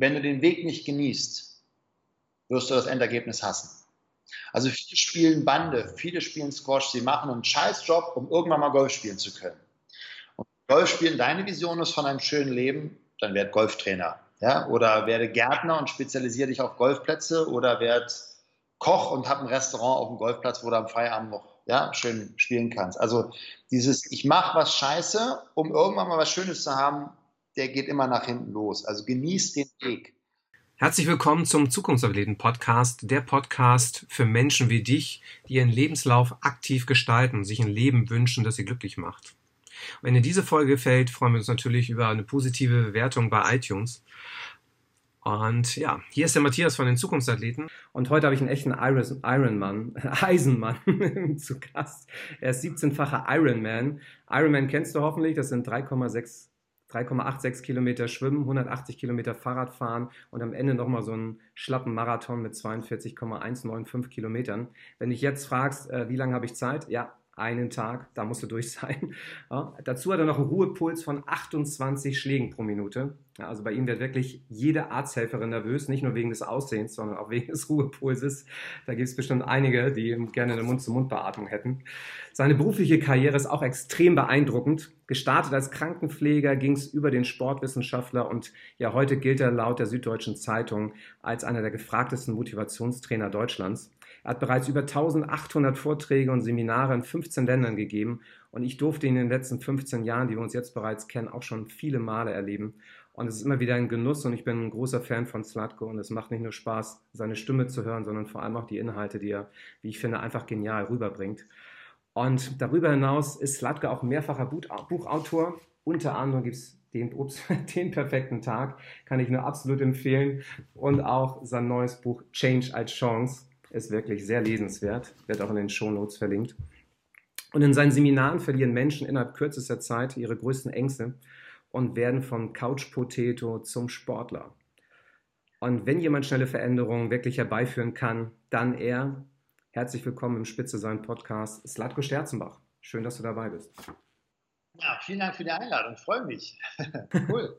wenn du den Weg nicht genießt, wirst du das Endergebnis hassen. Also viele spielen Bande, viele spielen Squash, sie machen einen Scheißjob, um irgendwann mal Golf spielen zu können. Und Golf spielen, deine Vision ist von einem schönen Leben, dann werd Golftrainer. Ja? Oder werde Gärtner und spezialisiere dich auf Golfplätze oder werd Koch und hab ein Restaurant auf dem Golfplatz, wo du am Feierabend noch ja, schön spielen kannst. Also dieses, ich mache was scheiße, um irgendwann mal was Schönes zu haben, der geht immer nach hinten los. Also genieß den Weg. Herzlich willkommen zum Zukunftsathleten-Podcast, der Podcast für Menschen wie dich, die ihren Lebenslauf aktiv gestalten und sich ein Leben wünschen, das sie glücklich macht. Wenn dir diese Folge gefällt, freuen wir uns natürlich über eine positive Bewertung bei iTunes. Und ja, hier ist der Matthias von den Zukunftsathleten. Und heute habe ich einen echten Ironman, Eisenmann zu Gast. Er ist 17-facher Ironman. Ironman kennst du hoffentlich, das sind 3,6 3,86 Kilometer schwimmen, 180 Kilometer Fahrrad fahren und am Ende nochmal so einen schlappen Marathon mit 42,195 Kilometern. Wenn dich jetzt fragst, äh, wie lange habe ich Zeit? Ja, einen Tag, da musst du durch sein. Ja, dazu hat er noch einen Ruhepuls von 28 Schlägen pro Minute. Ja, also bei ihm wird wirklich jede Arzthelferin nervös, nicht nur wegen des Aussehens, sondern auch wegen des Ruhepulses. Da gibt es bestimmt einige, die gerne eine Mund-zu-Mund-Beatmung hätten. Seine berufliche Karriere ist auch extrem beeindruckend. Gestartet als Krankenpfleger ging es über den Sportwissenschaftler und ja, heute gilt er laut der Süddeutschen Zeitung als einer der gefragtesten Motivationstrainer Deutschlands. Er hat bereits über 1800 Vorträge und Seminare in 15 Ländern gegeben und ich durfte ihn in den letzten 15 Jahren, die wir uns jetzt bereits kennen, auch schon viele Male erleben. Und es ist immer wieder ein Genuss und ich bin ein großer Fan von Slatko und es macht nicht nur Spaß, seine Stimme zu hören, sondern vor allem auch die Inhalte, die er, wie ich finde, einfach genial rüberbringt. Und darüber hinaus ist Slatko auch mehrfacher Buchautor. Unter anderem gibt es den, den perfekten Tag, kann ich nur absolut empfehlen. Und auch sein neues Buch Change als Chance ist wirklich sehr lesenswert, wird auch in den Shownotes verlinkt. Und in seinen Seminaren verlieren Menschen innerhalb kürzester Zeit ihre größten Ängste und werden vom Couch Potato zum Sportler. Und wenn jemand schnelle Veränderungen wirklich herbeiführen kann, dann er. Herzlich willkommen im Spitze sein Podcast, Slatko Sterzenbach. Schön, dass du dabei bist. Ja, vielen Dank für die Einladung. Freue mich. cool.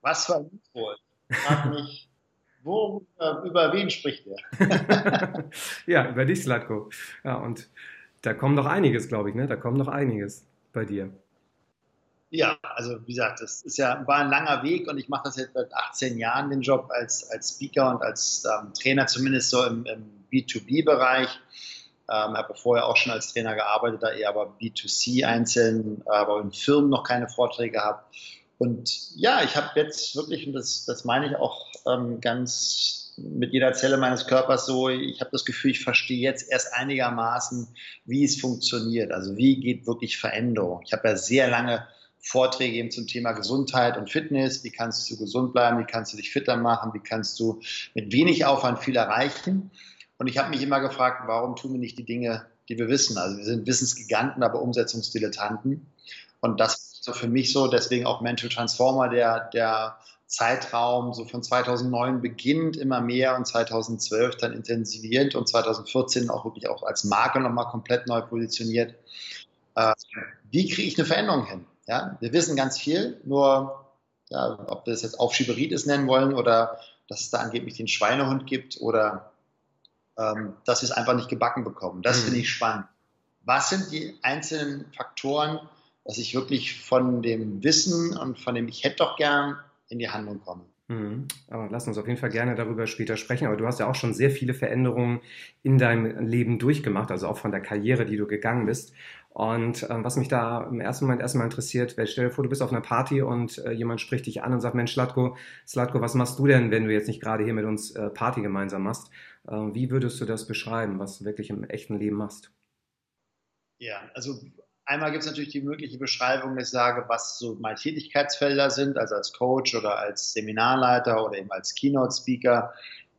Was für ein Intro. Frage mich, wo, über wen spricht er? ja, über dich, Slatko. Ja, und da kommt noch einiges, glaube ich, ne? Da kommt noch einiges bei dir. Ja, also wie gesagt, das ist ja, war ein langer Weg und ich mache das jetzt seit 18 Jahren, den Job als, als Speaker und als ähm, Trainer, zumindest so im, im B2B-Bereich. Ähm, habe vorher auch schon als Trainer gearbeitet, da eher aber B2C einzeln, aber in Firmen noch keine Vorträge gehabt. Und ja, ich habe jetzt wirklich, und das, das meine ich auch ähm, ganz mit jeder Zelle meines Körpers so, ich habe das Gefühl, ich verstehe jetzt erst einigermaßen, wie es funktioniert. Also wie geht wirklich Veränderung. Ich habe ja sehr lange Vorträge eben zum Thema Gesundheit und Fitness. Wie kannst du gesund bleiben? Wie kannst du dich fitter machen? Wie kannst du mit wenig Aufwand viel erreichen? Und ich habe mich immer gefragt, warum tun wir nicht die Dinge, die wir wissen? Also wir sind Wissensgiganten, aber Umsetzungsdilettanten. Und das so für mich so, deswegen auch Mental Transformer, der, der Zeitraum so von 2009 beginnt immer mehr und 2012 dann intensiviert und 2014 auch wirklich auch als Marke nochmal komplett neu positioniert. Äh, wie kriege ich eine Veränderung hin? Ja, wir wissen ganz viel, nur ja, ob wir das jetzt Aufschieberitis nennen wollen oder dass es da angeblich den Schweinehund gibt oder ähm, dass wir es einfach nicht gebacken bekommen. Das mhm. finde ich spannend. Was sind die einzelnen Faktoren, dass ich wirklich von dem Wissen und von dem ich hätte doch gern in die Handlung komme. Mhm. Aber lass uns auf jeden Fall gerne darüber später sprechen. Aber du hast ja auch schon sehr viele Veränderungen in deinem Leben durchgemacht, also auch von der Karriere, die du gegangen bist. Und äh, was mich da im ersten Moment erstmal interessiert, stell dir vor, du bist auf einer Party und äh, jemand spricht dich an und sagt, Mensch, Slatko, Slatko, was machst du denn, wenn du jetzt nicht gerade hier mit uns äh, Party gemeinsam machst? Äh, wie würdest du das beschreiben, was du wirklich im echten Leben machst? Ja, also Einmal gibt es natürlich die mögliche Beschreibung, dass ich sage, was so meine Tätigkeitsfelder sind, also als Coach oder als Seminarleiter oder eben als Keynote-Speaker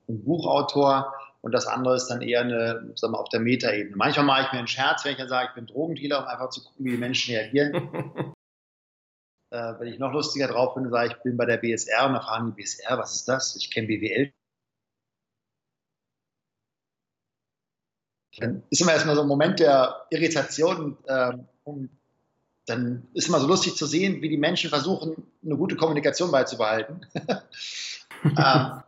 und Buchautor. Und das andere ist dann eher eine, sagen wir, auf der Metaebene. Manchmal mache ich mir einen Scherz, wenn ich dann sage, ich bin Drogendealer, um einfach zu gucken, wie die Menschen reagieren. äh, wenn ich noch lustiger drauf bin, sage ich, ich bin bei der BSR und dann fragen die BSR, was ist das? Ich kenne BWL dann ist immer erstmal so ein Moment der Irritation. Äh, und dann ist immer so lustig zu sehen, wie die Menschen versuchen, eine gute Kommunikation beizubehalten. ähm,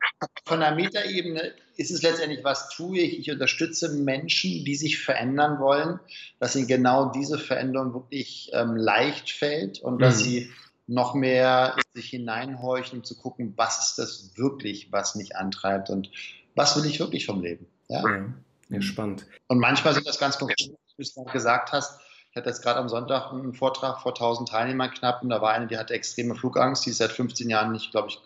von der Metaebene ist es letztendlich, was tue ich? Ich unterstütze Menschen, die sich verändern wollen, dass ihnen genau diese Veränderung wirklich ähm, leicht fällt und mhm. dass sie noch mehr sich hineinhorchen, um zu gucken, was ist das wirklich, was mich antreibt und was will ich wirklich vom Leben. Ja, ja spannend. Und manchmal sind das ganz konkret, wie du gesagt hast, ich hatte jetzt gerade am Sonntag einen Vortrag vor 1000 Teilnehmern knapp und da war eine, die hatte extreme Flugangst, die ist seit 15 Jahren nicht, glaube ich,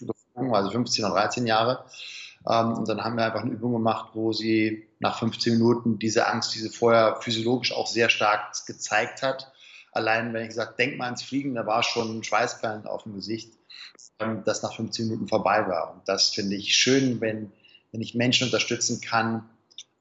geflogen, also 15 oder 13 Jahre. Ähm, und dann haben wir einfach eine Übung gemacht, wo sie nach 15 Minuten diese Angst, die sie vorher physiologisch auch sehr stark gezeigt hat, allein wenn ich gesagt, denk mal ans Fliegen, da war schon Schweißperlen auf dem Gesicht, ähm, das nach 15 Minuten vorbei war. Und das finde ich schön, wenn, wenn ich Menschen unterstützen kann,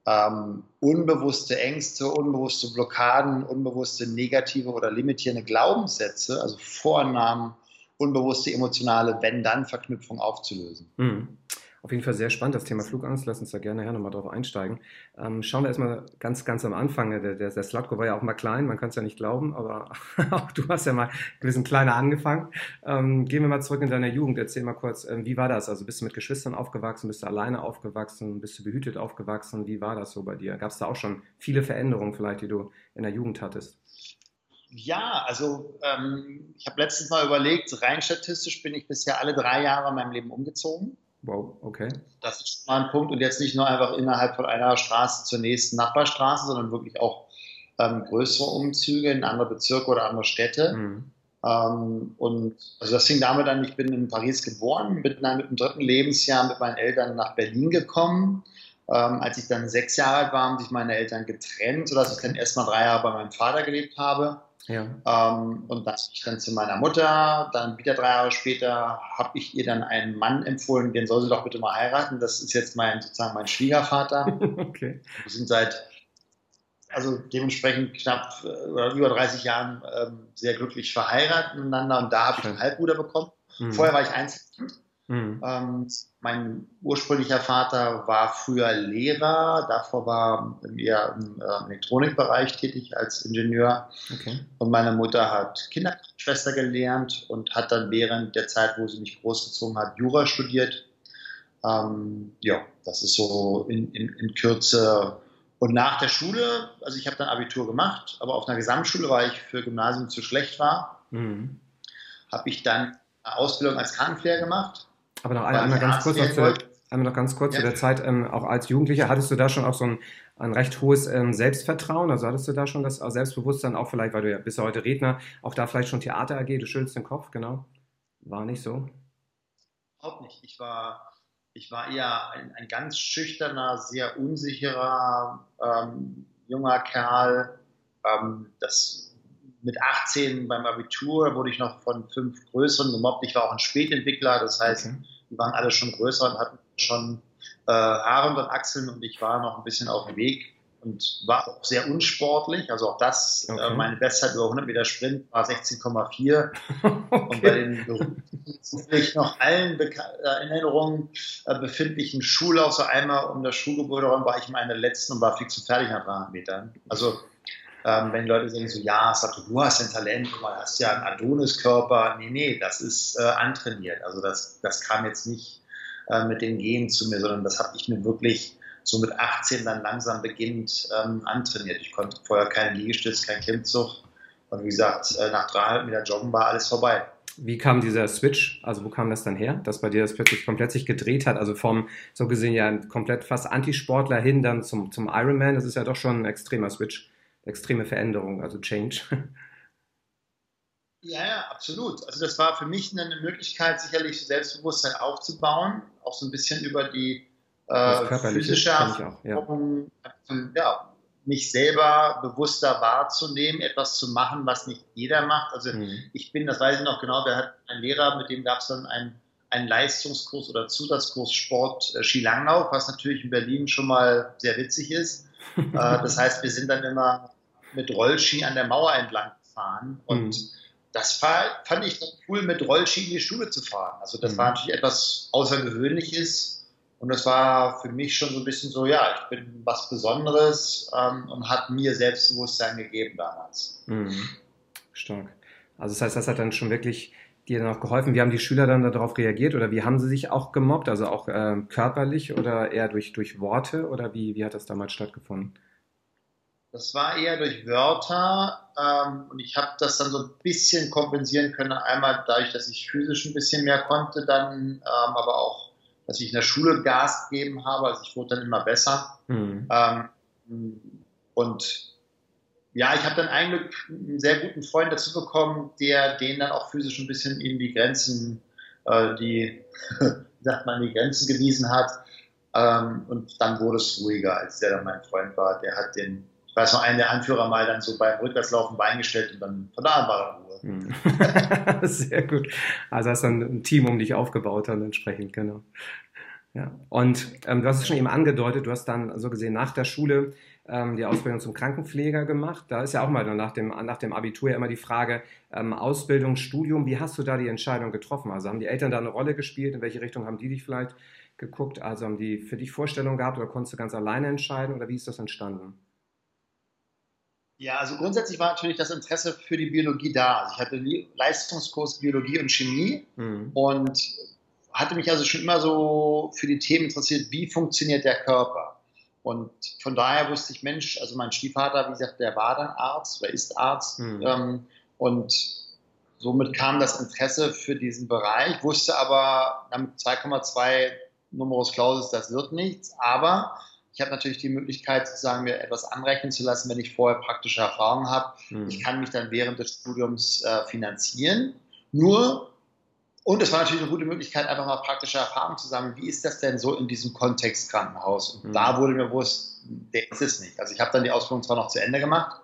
ähm, unbewusste Ängste, unbewusste Blockaden, unbewusste negative oder limitierende Glaubenssätze, also Vornamen, unbewusste emotionale Wenn-Dann-Verknüpfung aufzulösen. Mhm. Auf jeden Fall sehr spannend, das Thema Flugangst. Lass uns da gerne her nochmal drauf einsteigen. Ähm, schauen wir erstmal ganz, ganz am Anfang. Der, der, der Slatko war ja auch mal klein, man kann es ja nicht glauben, aber auch du hast ja mal bisschen kleiner angefangen. Ähm, gehen wir mal zurück in deine Jugend. Erzähl mal kurz, ähm, wie war das? Also bist du mit Geschwistern aufgewachsen, bist du alleine aufgewachsen, bist du behütet aufgewachsen? Wie war das so bei dir? Gab es da auch schon viele Veränderungen vielleicht, die du in der Jugend hattest? Ja, also ähm, ich habe letztens mal überlegt, rein statistisch bin ich bisher alle drei Jahre in meinem Leben umgezogen. Wow, okay. Das ist schon mal ein Punkt und jetzt nicht nur einfach innerhalb von einer Straße zur nächsten Nachbarstraße, sondern wirklich auch ähm, größere Umzüge in andere Bezirke oder andere Städte. Mhm. Ähm, und also das fing damit an, ich bin in Paris geboren, bin dann mit dem dritten Lebensjahr mit meinen Eltern nach Berlin gekommen. Ähm, als ich dann sechs Jahre alt war, haben sich meine Eltern getrennt, sodass ich dann erstmal drei Jahre bei meinem Vater gelebt habe. Ja. Ähm, und dann bin ich dann zu meiner Mutter. Dann wieder drei Jahre später habe ich ihr dann einen Mann empfohlen, den soll sie doch bitte mal heiraten. Das ist jetzt mein sozusagen mein Schwiegervater. okay. Wir sind seit also dementsprechend knapp äh, über 30 Jahren ähm, sehr glücklich verheiratet miteinander und da habe ich einen Halbbruder bekommen. Mhm. Vorher war ich Einzelkind. Mhm. Ähm, mein ursprünglicher Vater war früher Lehrer, davor war er im äh, Elektronikbereich tätig als Ingenieur. Okay. Und meine Mutter hat Kinderschwester gelernt und hat dann während der Zeit, wo sie mich großgezogen hat, Jura studiert. Ähm, ja, das ist so in, in, in Kürze. Und nach der Schule, also ich habe dann Abitur gemacht, aber auf einer Gesamtschule, weil ich für Gymnasium zu schlecht war, mhm. habe ich dann eine Ausbildung als Krankenpfleger gemacht aber noch einmal, einmal ganz kurz, noch zu, einmal noch ganz kurz ja. zu der Zeit, ähm, auch als Jugendlicher, hattest du da schon auch so ein, ein recht hohes ähm, Selbstvertrauen? Also hattest du da schon das Selbstbewusstsein, auch vielleicht, weil du ja bist ja heute Redner, auch da vielleicht schon Theater AG, du schüttelst den Kopf, genau? War nicht so? Überhaupt nicht. Ich war, ich war eher ein, ein ganz schüchterner, sehr unsicherer ähm, junger Kerl. Ähm, das mit 18 beim Abitur wurde ich noch von fünf Größeren gemobbt. Ich war auch ein Spätentwickler, das heißt, okay. die waren alle schon größer und hatten schon äh, Haare und Achseln und ich war noch ein bisschen auf dem Weg und war auch sehr unsportlich. Also auch das, äh, okay. äh, meine Bestzeit über 100 Meter Sprint war 16,4. okay. Und bei den beruflich noch allen Beka äh, Erinnerungen äh, befindlichen Schullauf, so einmal um das Schulgebäude herum, war ich meine letzten und war fix und fertig nach 300 Metern. Also ähm, wenn Leute sagen so, ja, du, du hast ein Talent, du hast ja einen Adoniskörper. Nee, nee, das ist äh, antrainiert. Also das, das kam jetzt nicht äh, mit den Genen zu mir, sondern das habe ich mir wirklich so mit 18 dann langsam beginnend ähm, antrainiert. Ich konnte vorher keinen Liegestütz, keinen Klimmzug. Und wie gesagt, äh, nach dreieinhalb Meter Joggen war alles vorbei. Wie kam dieser Switch, also wo kam das dann her, dass bei dir das plötzlich komplett sich gedreht hat? Also vom, so gesehen ja komplett fast Antisportler hin dann zum, zum Ironman, das ist ja doch schon ein extremer Switch extreme Veränderung, also Change. Ja, ja, absolut. Also das war für mich eine Möglichkeit, sicherlich Selbstbewusstsein aufzubauen, auch so ein bisschen über die äh, physische Erfahrung, ja. ja. mich selber bewusster wahrzunehmen, etwas zu machen, was nicht jeder macht. Also mhm. ich bin, das weiß ich noch genau, der hat einen Lehrer, mit dem gab es dann einen, einen Leistungskurs oder Zusatzkurs Sport äh, Skilanglauf, was natürlich in Berlin schon mal sehr witzig ist. Äh, das heißt, wir sind dann immer mit Rollski an der Mauer entlang gefahren und mhm. das fand ich dann cool, mit Rollski in die Schule zu fahren. Also das mhm. war natürlich etwas Außergewöhnliches und das war für mich schon so ein bisschen so, ja, ich bin was Besonderes ähm, und hat mir Selbstbewusstsein gegeben damals. Mhm. Stark. Also das heißt, das hat dann schon wirklich dir dann auch geholfen? Wie haben die Schüler dann darauf reagiert oder wie haben sie sich auch gemobbt? Also auch äh, körperlich oder eher durch, durch Worte oder wie, wie hat das damals stattgefunden? Das war eher durch Wörter ähm, und ich habe das dann so ein bisschen kompensieren können. Einmal dadurch, dass ich physisch ein bisschen mehr konnte, dann ähm, aber auch, dass ich in der Schule Gas gegeben habe. Also ich wurde dann immer besser. Mhm. Ähm, und ja, ich habe dann eigentlich einen sehr guten Freund dazu bekommen, der den dann auch physisch ein bisschen in die Grenzen, äh, die, sagt man, die Grenzen gewiesen hat. Ähm, und dann wurde es ruhiger, als der dann mein Freund war. Der hat den, ich weiß noch, einen der Anführer mal dann so beim Rückwärtslaufen beingestellt und dann von da an war er Ruhe. Hm. Sehr gut. Also hast du dann ein Team um dich aufgebaut dann entsprechend, genau. Ja. Und ähm, du hast es schon eben angedeutet, du hast dann so gesehen nach der Schule ähm, die Ausbildung zum Krankenpfleger gemacht. Da ist ja auch mal nach dem, nach dem Abitur ja immer die Frage, ähm, Ausbildung, Studium, wie hast du da die Entscheidung getroffen? Also haben die Eltern da eine Rolle gespielt? In welche Richtung haben die dich vielleicht geguckt? Also haben die für dich Vorstellungen gehabt oder konntest du ganz alleine entscheiden oder wie ist das entstanden? Ja, also grundsätzlich war natürlich das Interesse für die Biologie da. Also ich hatte Leistungskurs Biologie und Chemie mhm. und hatte mich also schon immer so für die Themen interessiert, wie funktioniert der Körper. Und von daher wusste ich, Mensch, also mein Stiefvater, wie gesagt, der war dann Arzt oder ist Arzt. Mhm. Ähm, und somit kam das Interesse für diesen Bereich, wusste aber, mit 2,2 Numerus Clausus, das wird nichts. Aber ich habe natürlich die Möglichkeit, sozusagen mir etwas anrechnen zu lassen, wenn ich vorher praktische Erfahrung habe. Mhm. Ich kann mich dann während des Studiums äh, finanzieren. Nur und es war natürlich eine gute Möglichkeit, einfach mal praktische Erfahrungen zu sammeln. Wie ist das denn so in diesem Kontext Krankenhaus? Und mhm. da wurde mir bewusst, der ist es nicht. Also ich habe dann die Ausbildung zwar noch zu Ende gemacht,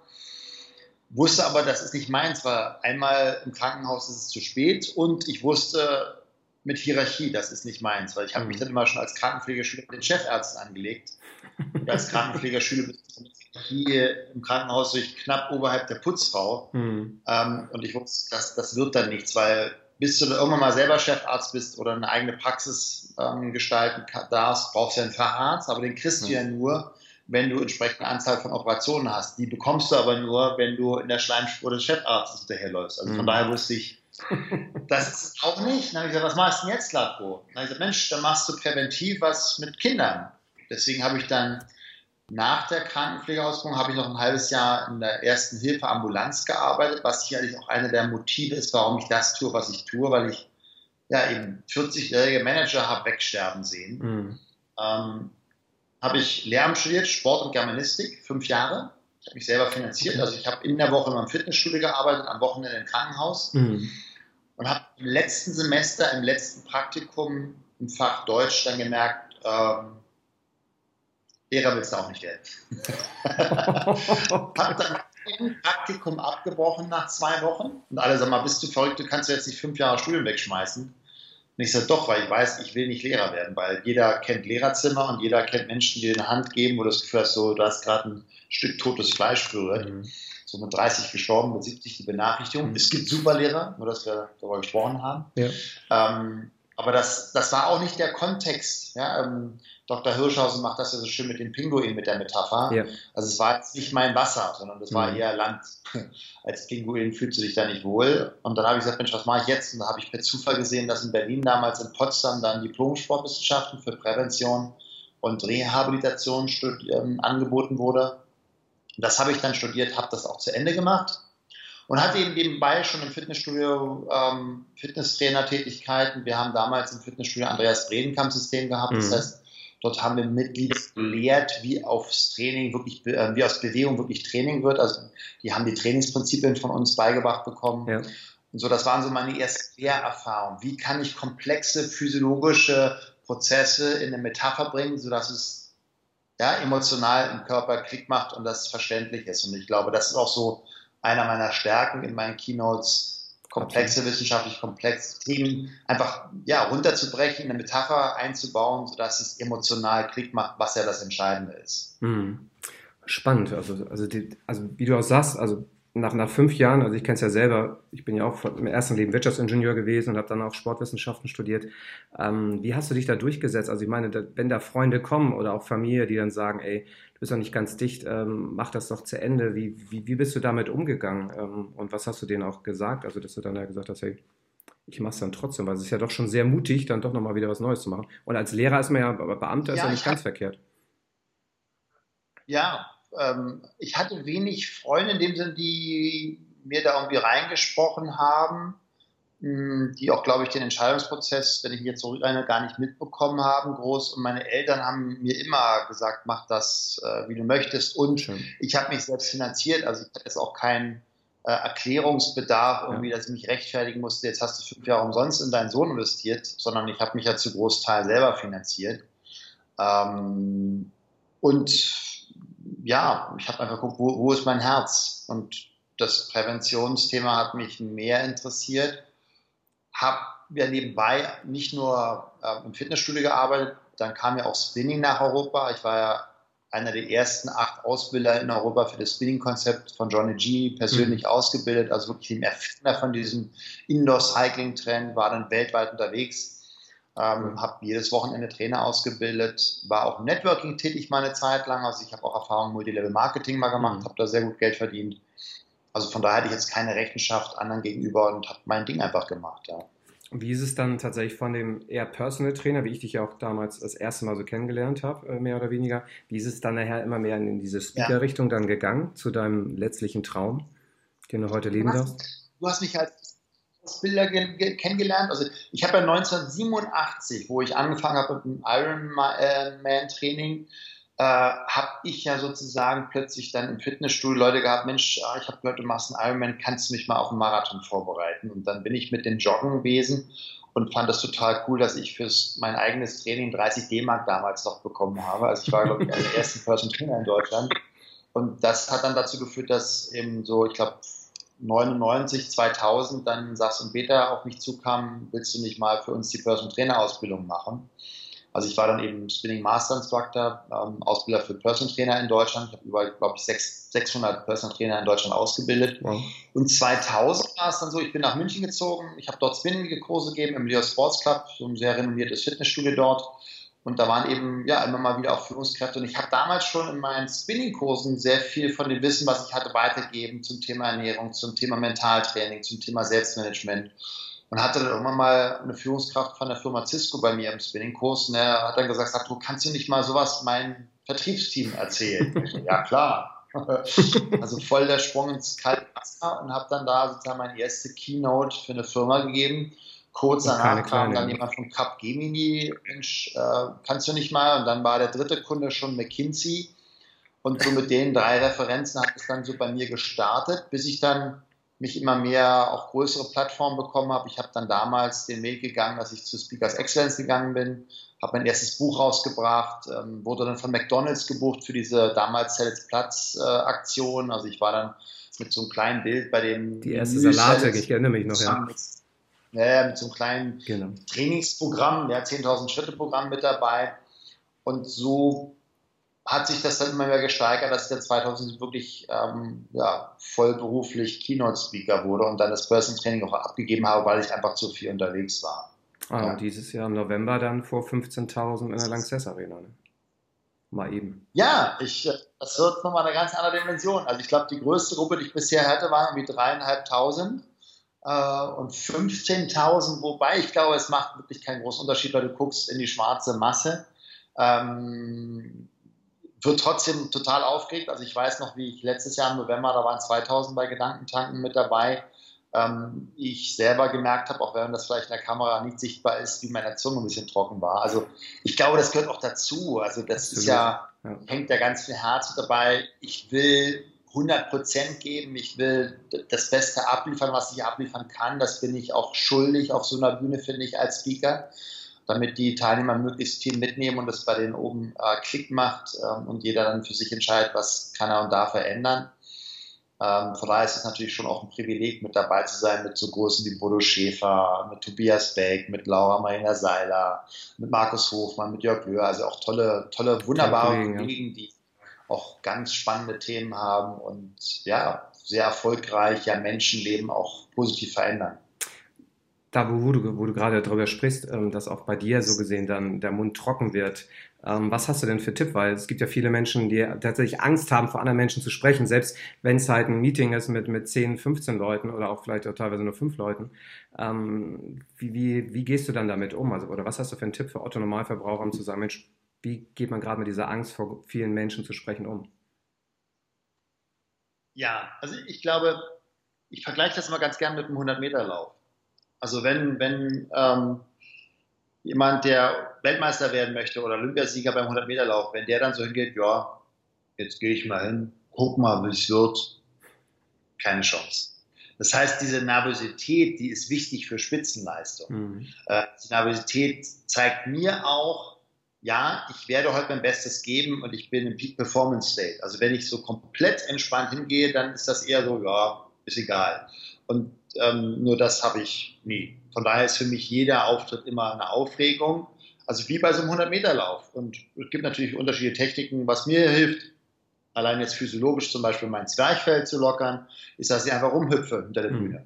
wusste aber, das ist nicht meins, weil einmal im Krankenhaus ist es zu spät und ich wusste mit Hierarchie, das ist nicht meins, weil ich habe mich mhm. dann immer schon als Krankenpflegerschüler mit den Chefärzten angelegt. Und als Krankenpflegerschüler hier im Krankenhaus durch knapp oberhalb der Putzfrau. Mhm. Ähm, und ich wusste, das, das wird dann nichts, weil bis du irgendwann mal selber Chefarzt bist oder eine eigene Praxis ähm, gestalten darfst, brauchst du ja einen Facharzt, aber den kriegst du ja nur, wenn du entsprechende Anzahl von Operationen hast. Die bekommst du aber nur, wenn du in der Schleimspur des Chefarztes hinterherläufst. Also von mhm. daher wusste ich, das ist auch nicht. Dann habe ich gesagt, was machst du denn jetzt, Latko? Dann habe ich gesagt, Mensch, dann machst du präventiv was mit Kindern. Deswegen habe ich dann nach der Krankenpflegeausbildung habe ich noch ein halbes Jahr in der ersten Hilfe Ambulanz gearbeitet, was sicherlich auch einer der Motive ist, warum ich das tue, was ich tue, weil ich ja eben 40-jährige Manager habe wegsterben sehen. Mhm. Ähm, habe ich Lehramt studiert, Sport und Germanistik, fünf Jahre. Ich habe mich selber finanziert. Also ich habe in der Woche in einem Fitnessstudio gearbeitet, am Wochenende im Krankenhaus. Mhm. Und habe im letzten Semester, im letzten Praktikum im Fach Deutsch dann gemerkt, ähm, Lehrer willst du auch nicht werden. Hab dann im Praktikum abgebrochen nach zwei Wochen und alle sagen mal, bist du verrückt, du kannst jetzt nicht fünf Jahre Studium wegschmeißen. Und ich sage doch, weil ich weiß, ich will nicht Lehrer werden, weil jeder kennt Lehrerzimmer und jeder kennt Menschen, die dir eine Hand geben, wo du das Gefühl hast, so, du hast gerade ein Stück totes Fleisch berührt. Mhm. So mit 30 gestorben, mit 70 die Benachrichtigung. Mhm. Es gibt Superlehrer, nur dass wir darüber gesprochen haben. Ja. Ähm, aber das, das war auch nicht der Kontext. Ja? Ähm, Dr. Hirschhausen macht das ja so schön mit den Pinguinen, mit der Metapher. Ja. Also es war jetzt nicht mein Wasser, sondern das war mhm. eher Land. Als Pinguin fühlst du dich da nicht wohl. Und dann habe ich gesagt, Mensch, was mache ich jetzt? Und da habe ich per Zufall gesehen, dass in Berlin damals in Potsdam dann Diplom-Sportwissenschaften für Prävention und Rehabilitation ähm, angeboten wurde. Das habe ich dann studiert, habe das auch zu Ende gemacht und hatte eben nebenbei schon im Fitnessstudio ähm, Fitnesstrainer-Tätigkeiten. Wir haben damals im Fitnessstudio Andreas Bredenkamp-System gehabt. Mhm. Das heißt, dort haben wir Mitglieder gelehrt, wie aufs Training wirklich, äh, wie aus Bewegung wirklich Training wird. Also die haben die Trainingsprinzipien von uns beigebracht bekommen. Ja. Und so, das waren so meine ersten Lehrerfahrungen. Wie kann ich komplexe physiologische Prozesse in eine Metapher bringen, sodass es ja, emotional im Körper Klick macht und das verständlich ist. Und ich glaube, das ist auch so einer meiner Stärken in meinen Keynotes, komplexe wissenschaftlich komplexe Themen einfach ja, runterzubrechen, eine Metapher einzubauen, sodass es emotional Klick macht, was ja das Entscheidende ist. Hm. Spannend. Also, also, die, also wie du auch sagst, also nach, nach fünf Jahren, also ich kenne es ja selber, ich bin ja auch im ersten Leben Wirtschaftsingenieur gewesen und habe dann auch Sportwissenschaften studiert. Ähm, wie hast du dich da durchgesetzt? Also ich meine, da, wenn da Freunde kommen oder auch Familie, die dann sagen, ey, bist doch nicht ganz dicht, ähm, mach das doch zu Ende. Wie, wie, wie bist du damit umgegangen? Ähm, und was hast du denen auch gesagt? Also dass du dann ja gesagt hast, hey, ich mache es dann trotzdem, weil es ist ja doch schon sehr mutig, dann doch nochmal wieder was Neues zu machen. Und als Lehrer ist man ja, Beamter ist ja, ja nicht ganz verkehrt. Ja, ähm, ich hatte wenig Freunde in dem Sinne, die mir da irgendwie reingesprochen haben, die auch, glaube ich, den Entscheidungsprozess, wenn ich mich jetzt zurückerinnere, gar nicht mitbekommen haben, groß. Und meine Eltern haben mir immer gesagt, mach das, äh, wie du möchtest. Und Schön. ich habe mich selbst finanziert, also ich hatte jetzt auch keinen äh, Erklärungsbedarf, irgendwie, ja. dass ich mich rechtfertigen musste, jetzt hast du fünf Jahre umsonst in deinen Sohn investiert, sondern ich habe mich ja zu Großteil selber finanziert. Ähm, und ja, ich habe einfach geguckt, wo, wo ist mein Herz? Und das Präventionsthema hat mich mehr interessiert. Habe ja nebenbei nicht nur äh, im Fitnessstudio gearbeitet, dann kam ja auch Spinning nach Europa. Ich war ja einer der ersten acht Ausbilder in Europa für das Spinning-Konzept von Johnny G persönlich mhm. ausgebildet, also wirklich dem Erfinder von diesem Indoor-Cycling-Trend, war dann weltweit unterwegs ähm, mhm. habe jedes Wochenende Trainer ausgebildet, war auch im Networking tätig mal eine Zeit lang. Also ich habe auch Erfahrung Multilevel Marketing mal gemacht, mhm. habe da sehr gut Geld verdient. Also von daher hatte ich jetzt keine Rechenschaft anderen gegenüber und habe mein Ding einfach gemacht. Ja. Wie ist es dann tatsächlich von dem eher Personal Trainer, wie ich dich ja auch damals das erste Mal so kennengelernt habe, äh, mehr oder weniger, wie ist es dann nachher immer mehr in diese Speaker-Richtung dann gegangen, zu deinem letzlichen Traum, den du heute leben darfst? Du hast mich als Bilder kennengelernt. Also ich habe ja 1987, wo ich angefangen habe mit dem Ironman-Training, äh, habe ich ja sozusagen plötzlich dann im Fitnessstudio Leute gehabt, Mensch, ah, ich habe gehört, du machst einen Ironman, kannst du mich mal auf einen Marathon vorbereiten? Und dann bin ich mit den Joggen gewesen und fand das total cool, dass ich für mein eigenes Training 30 D-Mark damals noch bekommen habe. Also ich war, glaube ich, einer der ersten Person Trainer in Deutschland. Und das hat dann dazu geführt, dass eben so, ich glaube, 99, 2000 dann Sachs und Beta auf mich zukam, willst du nicht mal für uns die Personal Trainer Ausbildung machen? Also ich war dann eben Spinning Master Instructor, ähm, Ausbilder für Personal Trainer in Deutschland. Ich habe über, glaube ich, 600 Personal Trainer in Deutschland ausgebildet. Wow. Und 2000 war es dann so, ich bin nach München gezogen. Ich habe dort Spinning-Kurse gegeben im Leo Sports Club, so ein sehr renommiertes Fitnessstudio dort. Und da waren eben ja immer mal wieder auch Führungskräfte. Und ich habe damals schon in meinen Spinning-Kursen sehr viel von dem Wissen, was ich hatte, weitergegeben zum Thema Ernährung, zum Thema Mentaltraining, zum Thema Selbstmanagement. Und hatte dann irgendwann mal eine Führungskraft von der Firma Cisco bei mir im Spinning-Kurs. Und er hat dann gesagt, sag, du kannst du nicht mal sowas meinem Vertriebsteam erzählen? Ja, klar. also voll der Sprung ins kalte Wasser und habe dann da sozusagen meine erste Keynote für eine Firma gegeben Kurz danach kam dann jemand von Capgemini, Mensch, äh, kannst du nicht mal? Und dann war der dritte Kunde schon McKinsey. Und so mit den drei Referenzen hat es dann so bei mir gestartet, bis ich dann mich immer mehr auch größere Plattformen bekommen habe. Ich habe dann damals den Weg gegangen, dass ich zu Speakers Excellence gegangen bin, habe mein erstes Buch rausgebracht, ähm, wurde dann von McDonalds gebucht für diese damals Sales Platz äh, Aktion. Also ich war dann mit so einem kleinen Bild bei dem die erste Salate, ich erinnere mich noch ja äh, mit so einem kleinen genau. Trainingsprogramm, ja, 10.000 Schritte Programm mit dabei. Und so hat sich das dann immer mehr gesteigert, dass ich dann 2000 wirklich ähm, ja, vollberuflich Keynote-Speaker wurde und dann das Personal Training auch abgegeben habe, weil ich einfach zu viel unterwegs war. Ah, ja. und dieses Jahr im November dann vor 15.000 in der Lanxess Arena. Ne? Mal eben. Ja, ich, das wird nochmal eine ganz andere Dimension. Also ich glaube, die größte Gruppe, die ich bisher hatte, waren irgendwie dreieinhalbtausend äh, und 15.000, wobei ich glaube, es macht wirklich keinen großen Unterschied, weil du guckst in die schwarze Masse. Ähm, wird trotzdem total aufgeregt. Also ich weiß noch, wie ich letztes Jahr im November, da waren 2000 bei Gedankentanken mit dabei. Ähm, ich selber gemerkt habe, auch wenn das vielleicht in der Kamera nicht sichtbar ist, wie meine Zunge ein bisschen trocken war. Also ich glaube, das gehört auch dazu. Also das ist ja, ja, hängt ja ganz viel Herz dabei. Ich will 100 Prozent geben. Ich will das Beste abliefern, was ich abliefern kann. Das bin ich auch schuldig auf so einer Bühne, finde ich, als Speaker, damit die Teilnehmer möglichst viel mitnehmen und das bei denen oben äh, Klick macht ähm, und jeder dann für sich entscheidet, was kann er und darf verändern. Ähm, von daher ist es natürlich schon auch ein Privileg, mit dabei zu sein, mit so Großen wie Bodo Schäfer, mit Tobias Beck, mit Laura Marina Seiler, mit Markus Hofmann, mit Jörg Löhr, also auch tolle, tolle, wunderbare Kollegen, die auch ganz spannende Themen haben und ja, sehr erfolgreich ja Menschenleben auch positiv verändern. Da, wo du, wo du gerade darüber sprichst, ähm, dass auch bei dir so gesehen dann der Mund trocken wird. Ähm, was hast du denn für Tipp? Weil es gibt ja viele Menschen, die tatsächlich Angst haben, vor anderen Menschen zu sprechen, selbst wenn es halt ein Meeting ist mit, mit 10, 15 Leuten oder auch vielleicht auch teilweise nur 5 Leuten. Ähm, wie, wie, wie gehst du dann damit um? Also, oder was hast du für einen Tipp für Otto Normalverbraucher, um zu sagen, Mensch, wie geht man gerade mit dieser Angst vor vielen Menschen zu sprechen um? Ja, also ich glaube, ich vergleiche das mal ganz gern mit einem 100-Meter-Lauf. Also wenn, wenn ähm, jemand, der Weltmeister werden möchte oder Olympiasieger beim 100-Meter-Lauf, wenn der dann so hingeht, ja, jetzt gehe ich mal hin, guck mal, wie es wird, keine Chance. Das heißt, diese Nervosität, die ist wichtig für Spitzenleistung. Mhm. Äh, die Nervosität zeigt mir auch, ja, ich werde heute mein Bestes geben und ich bin im Peak Performance State. Also wenn ich so komplett entspannt hingehe, dann ist das eher so, ja, ist egal. Und ähm, nur das habe ich nie. Von daher ist für mich jeder Auftritt immer eine Aufregung. Also wie bei so einem 100-Meter-Lauf. Und es gibt natürlich unterschiedliche Techniken. Was mir hilft, allein jetzt physiologisch zum Beispiel mein Zwerchfell zu lockern, ist, dass ich einfach rumhüpfe hinter der mhm. Bühne.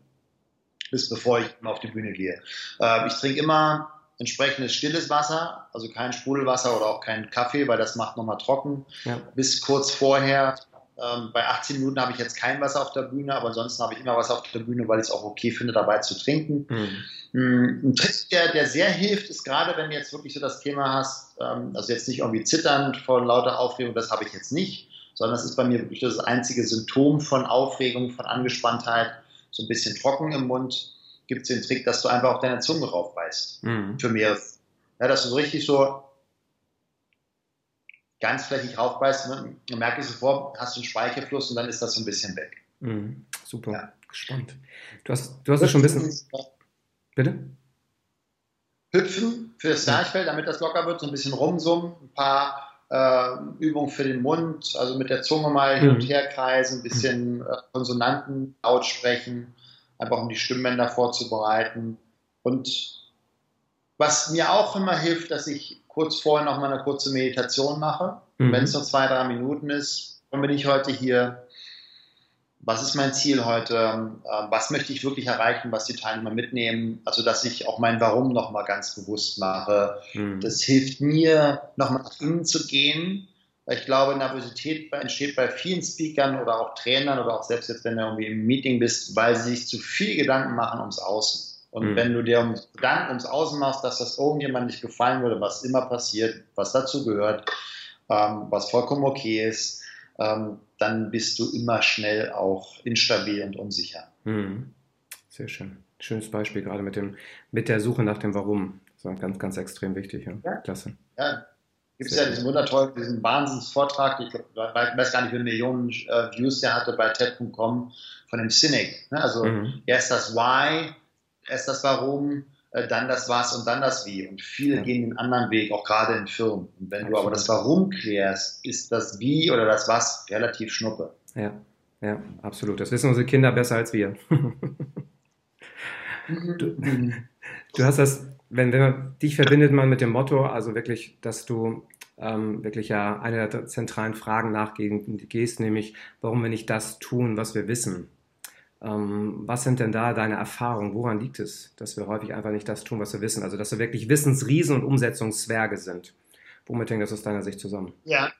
Bis bevor ich auf die Bühne gehe. Äh, ich trinke immer entsprechendes stilles Wasser, also kein Sprudelwasser oder auch kein Kaffee, weil das macht nochmal trocken. Ja. Bis kurz vorher ähm, bei 18 Minuten habe ich jetzt kein Wasser auf der Bühne, aber ansonsten habe ich immer Wasser auf der Bühne, weil ich es auch okay finde, dabei zu trinken. Mhm. Ein Trick, der, der sehr hilft, ist gerade, wenn du jetzt wirklich so das Thema hast, ähm, also jetzt nicht irgendwie zitternd vor lauter Aufregung, das habe ich jetzt nicht, sondern das ist bei mir wirklich das einzige Symptom von Aufregung, von Angespanntheit, so ein bisschen trocken im Mund, gibt es den Trick, dass du einfach auf deine Zunge raufbeißt. Mhm. Für mehr. Ja, dass du so richtig so ganz flächig raufbeißt, ne, dann merke ich sofort, hast du einen Speichelfluss und dann ist das so ein bisschen weg. Mhm, super, ja. gespannt. Du hast, du hast es schon ein bisschen. Bitte? Hüpfen für das Zwerchfell, damit das locker wird, so ein bisschen rumsummen, ein paar äh, Übungen für den Mund, also mit der Zunge mal hin und mhm. her kreisen, ein bisschen äh, Konsonanten laut sprechen, einfach um die Stimmbänder vorzubereiten. Und was mir auch immer hilft, dass ich kurz vorher noch mal eine kurze Meditation mache. Mhm. Wenn es nur zwei, drei Minuten ist, dann bin ich heute hier. Was ist mein Ziel heute? Ähm, was möchte ich wirklich erreichen, was die Teilnehmer mitnehmen? Also, dass ich auch mein Warum noch mal ganz bewusst mache. Mhm. Das hilft mir, noch mal nach innen zu gehen. Weil ich glaube, Nervosität entsteht bei vielen Speakern oder auch Trainern oder auch selbst jetzt, wenn du irgendwie im Meeting bist, weil sie sich zu viel Gedanken machen ums Außen. Und mhm. wenn du dir Gedanken ums Außen machst, dass das irgendjemand nicht gefallen würde, was immer passiert, was dazu gehört, ähm, was vollkommen okay ist, ähm, dann bist du immer schnell auch instabil und unsicher. Mhm. Sehr schön. Schönes Beispiel gerade mit, dem, mit der Suche nach dem Warum. Das ist ganz, ganz extrem wichtig. Ja. ja. Klasse. Ja, gibt es ja diesen wundertollen, diesen Wahnsinnsvortrag, ich weiß gar nicht, wie viele Millionen äh, Views der hatte bei TED.com von dem Cynic. Ne? Also mhm. erst das Why, erst das Warum, äh, dann das Was und dann das Wie. Und viele ja. gehen den anderen Weg, auch gerade in Firmen. Und wenn Absolut. du aber das Warum klärst, ist das Wie oder das Was relativ schnuppe. Ja, ja, absolut. Das wissen unsere Kinder besser als wir. du, du, hast das, wenn, wenn man dich verbindet man mit dem Motto, also wirklich, dass du ähm, wirklich ja eine der zentralen Fragen nachgehst, nämlich, warum wir nicht das tun, was wir wissen. Ähm, was sind denn da deine Erfahrungen? Woran liegt es, dass wir häufig einfach nicht das tun, was wir wissen? Also, dass wir wirklich Wissensriesen und Umsetzungszwerge sind. Womit hängt das aus deiner Sicht zusammen? Ja.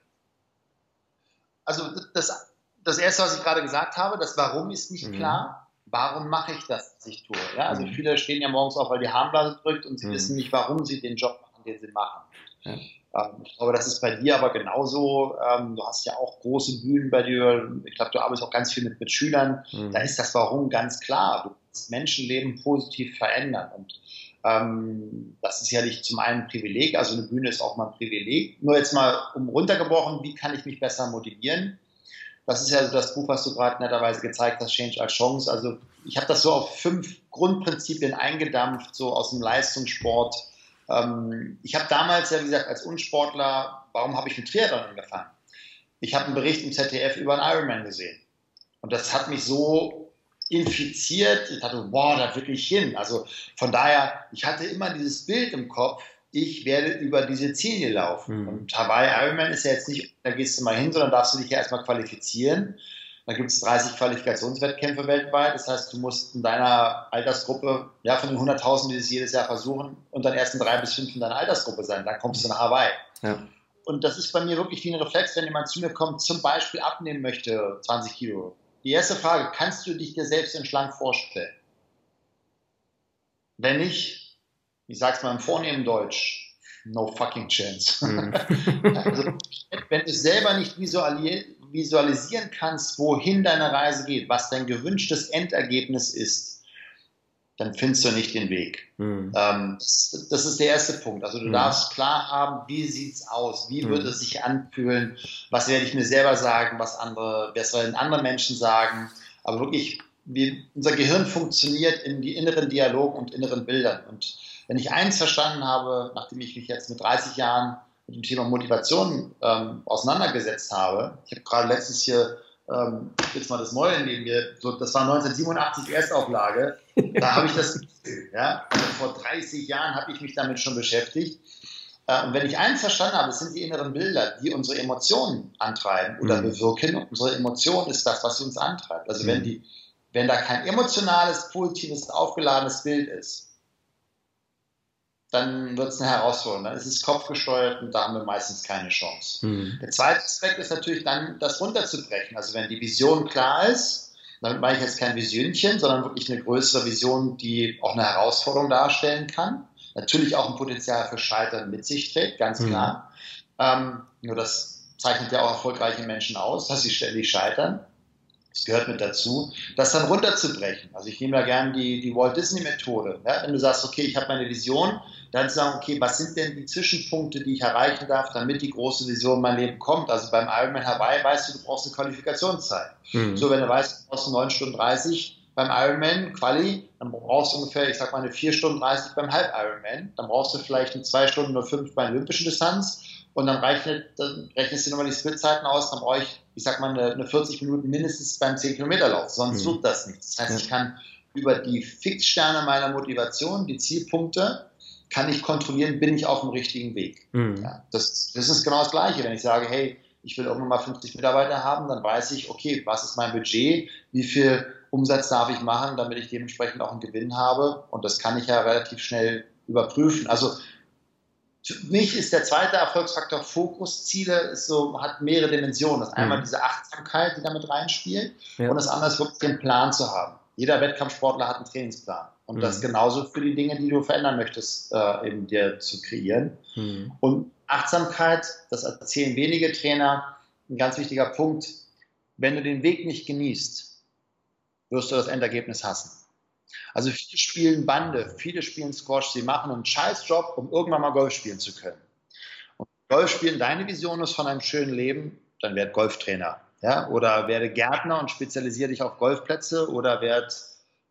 Also, das, das Erste, was ich gerade gesagt habe, das Warum ist nicht mhm. klar. Warum mache ich das, was ich tue? Ja, also, mhm. viele stehen ja morgens auf, weil die Harnblase drückt und sie mhm. wissen nicht, warum sie den Job machen, den sie machen. Ja. Ähm, ich glaube, das ist bei dir aber genauso. Ähm, du hast ja auch große Bühnen bei dir. Ich glaube, du arbeitest auch ganz viel mit, mit Schülern. Mhm. Da ist das Warum ganz klar. Du willst Menschenleben positiv verändern. Und ähm, das ist sicherlich zum einen ein Privileg. Also eine Bühne ist auch mal ein Privileg. Nur jetzt mal um runtergebrochen, wie kann ich mich besser motivieren? Das ist ja so das Buch, was du gerade netterweise gezeigt hast, Change als Chance. Also ich habe das so auf fünf Grundprinzipien eingedampft, so aus dem Leistungssport ähm, ich habe damals ja, wie gesagt, als Unsportler, warum habe ich mit Triathlon angefangen? Ich habe einen Bericht im ZDF über einen Ironman gesehen. Und das hat mich so infiziert. Ich dachte, boah, da will ich hin. Also von daher, ich hatte immer dieses Bild im Kopf, ich werde über diese Ziele laufen. Mhm. Und Hawaii Ironman ist ja jetzt nicht, da gehst du mal hin, sondern darfst du dich ja erstmal qualifizieren. Da gibt es 30 Qualifikationswettkämpfe weltweit. Das heißt, du musst in deiner Altersgruppe, ja, von den 100.000, die es jedes Jahr versuchen, unter den ersten drei bis fünf in deiner Altersgruppe sein. Dann kommst du nach Hawaii. Ja. Und das ist bei mir wirklich wie ein Reflex, wenn jemand zu mir kommt, zum Beispiel abnehmen möchte, 20 Kilo. Die erste Frage, kannst du dich dir selbst in schlank vorstellen? Wenn nicht, ich sag's mal im vornehmen Deutsch, no fucking chance. Mhm. also, wenn du selber nicht visualisieren kannst, wohin deine Reise geht, was dein gewünschtes Endergebnis ist, dann findest du nicht den Weg. Mhm. Ähm, das, das, ist der erste Punkt. Also du mhm. darfst klar haben, wie sieht es aus, wie mhm. wird es sich anfühlen, was werde ich mir selber sagen, was andere, was sollen andere Menschen sagen. Aber wirklich, wie unser Gehirn funktioniert in die inneren Dialogen und inneren Bildern. Und wenn ich eins verstanden habe, nachdem ich mich jetzt mit 30 Jahren mit dem Thema Motivation ähm, auseinandergesetzt habe, ich habe gerade letztes hier ähm, jetzt mal das Neue, in wir, so, das war 1987 Erstauflage, da habe ich das ja, also vor 30 Jahren habe ich mich damit schon beschäftigt. Äh, und wenn ich eins verstanden habe, das sind die inneren Bilder, die unsere Emotionen antreiben oder mhm. bewirken. Und unsere Emotion ist das, was uns antreibt. Also mhm. wenn, die, wenn da kein emotionales, positives, aufgeladenes Bild ist, dann wird es eine Herausforderung. Dann ist es kopfgesteuert und da haben wir meistens keine Chance. Mhm. Der zweite Aspekt ist natürlich dann, das runterzubrechen. Also wenn die Vision klar ist, damit meine ich jetzt kein Visionchen, sondern wirklich eine größere Vision, die auch eine Herausforderung darstellen kann. Natürlich auch ein Potenzial für Scheitern mit sich trägt, ganz mhm. klar. Ähm, nur das zeichnet ja auch erfolgreiche Menschen aus, dass sie ständig scheitern. Das gehört mit dazu, das dann runterzubrechen. Also ich nehme da gerne die, die Walt Disney Methode. Ja? Wenn du sagst, okay, ich habe meine Vision, dann zu sagen, okay, was sind denn die Zwischenpunkte, die ich erreichen darf, damit die große Vision in mein Leben kommt? Also beim Ironman Hawaii weißt du, du brauchst eine Qualifikationszeit. Mhm. So, wenn du weißt, du brauchst 9 Stunden 30 beim Ironman Quali, dann brauchst du ungefähr, ich sag mal, eine 4 Stunden 30 beim Halb Ironman. Dann brauchst du vielleicht eine 2 Stunden oder 5 bei olympischen Distanz. Und dann, rechnet, dann rechnest du nochmal die Splitzeiten aus, dann brauche ich, ich sag mal, eine, eine 40 Minuten mindestens beim 10 Kilometer Lauf. Sonst mhm. wird das nichts. Das heißt, ja. ich kann über die Fixsterne meiner Motivation, die Zielpunkte, kann ich kontrollieren, bin ich auf dem richtigen Weg. Mhm. Ja, das, das ist genau das Gleiche. Wenn ich sage, hey, ich will irgendwann mal 50 Mitarbeiter haben, dann weiß ich, okay, was ist mein Budget, wie viel Umsatz darf ich machen, damit ich dementsprechend auch einen Gewinn habe. Und das kann ich ja relativ schnell überprüfen. Also für mich ist der zweite Erfolgsfaktor Fokusziele, ist so, hat mehrere Dimensionen. Das ist einmal mhm. diese Achtsamkeit, die damit reinspielt, ja. und das andere ist wirklich den Plan zu haben. Jeder Wettkampfsportler hat einen Trainingsplan. Und mhm. das genauso für die Dinge, die du verändern möchtest, äh, in dir zu kreieren. Mhm. Und Achtsamkeit, das erzählen wenige Trainer, ein ganz wichtiger Punkt. Wenn du den Weg nicht genießt, wirst du das Endergebnis hassen. Also viele spielen Bande, viele spielen Squash, sie machen einen Scheißjob, um irgendwann mal Golf spielen zu können. Und Golf spielen, deine Vision ist von einem schönen Leben, dann werd Golftrainer. Ja? Oder werde Gärtner und spezialisiere dich auf Golfplätze oder werd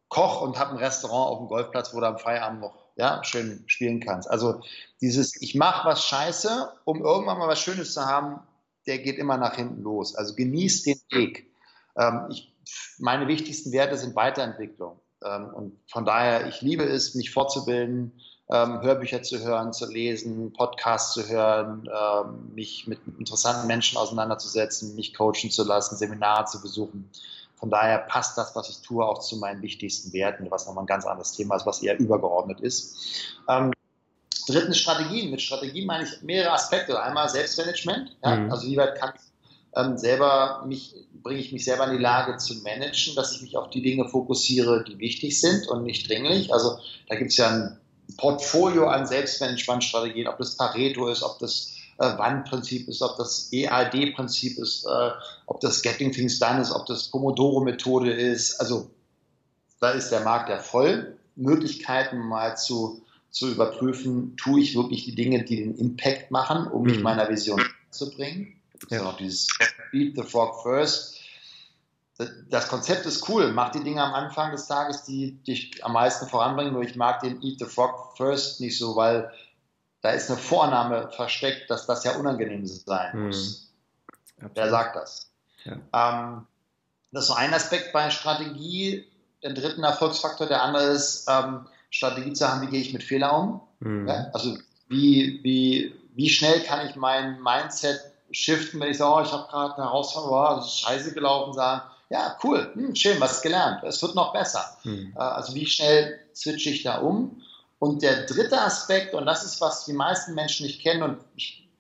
Koch und habe ein Restaurant auf dem Golfplatz, wo du am Feierabend noch ja, schön spielen kannst. Also dieses, ich mache was scheiße, um irgendwann mal was Schönes zu haben, der geht immer nach hinten los. Also genieß den Weg. Ähm, ich, meine wichtigsten Werte sind Weiterentwicklung. Ähm, und von daher, ich liebe es, mich fortzubilden, ähm, Hörbücher zu hören, zu lesen, Podcasts zu hören, ähm, mich mit interessanten Menschen auseinanderzusetzen, mich coachen zu lassen, Seminare zu besuchen. Von daher passt das, was ich tue, auch zu meinen wichtigsten Werten, was nochmal ein ganz anderes Thema ist, was eher übergeordnet ist. Drittens Strategien. Mit Strategien meine ich mehrere Aspekte. Einmal Selbstmanagement. Ja? Mhm. Also wie weit kann ich ähm, selber mich, bringe ich mich selber in die Lage zu managen, dass ich mich auf die Dinge fokussiere, die wichtig sind und nicht dringlich. Also da gibt es ja ein Portfolio an Selbstmanagementstrategien, ob das Pareto ist, ob das äh, Wandprinzip ist, ob das EAD-Prinzip ist, äh, ob das Getting Things Done ist, ob das Pomodoro-Methode ist. Also da ist der Markt ja voll. Möglichkeiten mal zu, zu überprüfen, tue ich wirklich die Dinge, die den Impact machen, um mich mhm. meiner Vision zu bringen. Ja. Dieses Beat the Frog First. Das Konzept ist cool. Mach die Dinge am Anfang des Tages, die dich am meisten voranbringen. Nur ich mag den Eat the Frog First nicht so, weil da ist eine Vorname versteckt, dass das ja unangenehm sein hm. muss. Mhm. Wer sagt das? Ja. Ähm, das ist so ein Aspekt bei Strategie. Der dritte Erfolgsfaktor, der andere ist, ähm, Strategie zu haben, wie gehe ich mit Fehlern um? Mhm. Ja, also wie, wie, wie schnell kann ich mein Mindset shiften, wenn ich sage, oh, ich habe gerade eine Herausforderung, oh, das ist scheiße gelaufen, sagen, ja, cool, hm, schön, was gelernt. Es wird noch besser. Mhm. Also wie schnell switche ich da um? Und der dritte Aspekt, und das ist, was die meisten Menschen nicht kennen und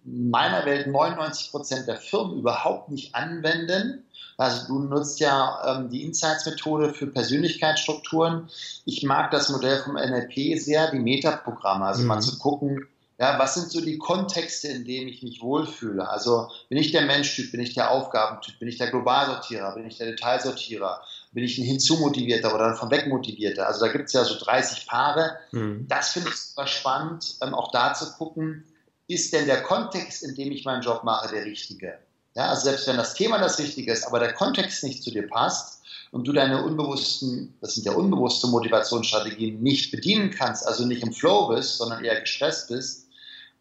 in meiner Welt 99 Prozent der Firmen überhaupt nicht anwenden. Also du nutzt ja ähm, die Insights-Methode für Persönlichkeitsstrukturen. Ich mag das Modell vom NLP sehr, die Metaprogramme, also mhm. mal zu gucken, ja, was sind so die Kontexte, in denen ich mich wohlfühle? Also bin ich der Menschtyp, bin ich der Aufgabentyp, bin ich der Globalsortierer, bin ich der Detailsortierer, bin ich ein Hinzumotivierter oder ein Vorwegmotivierter? Also da gibt es ja so 30 Paare. Mhm. Das finde ich super spannend, ähm, auch da zu gucken, ist denn der Kontext, in dem ich meinen Job mache, der richtige? Ja, also selbst wenn das Thema das Richtige ist, aber der Kontext nicht zu dir passt und du deine unbewussten, das sind ja unbewusste Motivationsstrategien, nicht bedienen kannst, also nicht im Flow bist, sondern eher gestresst bist,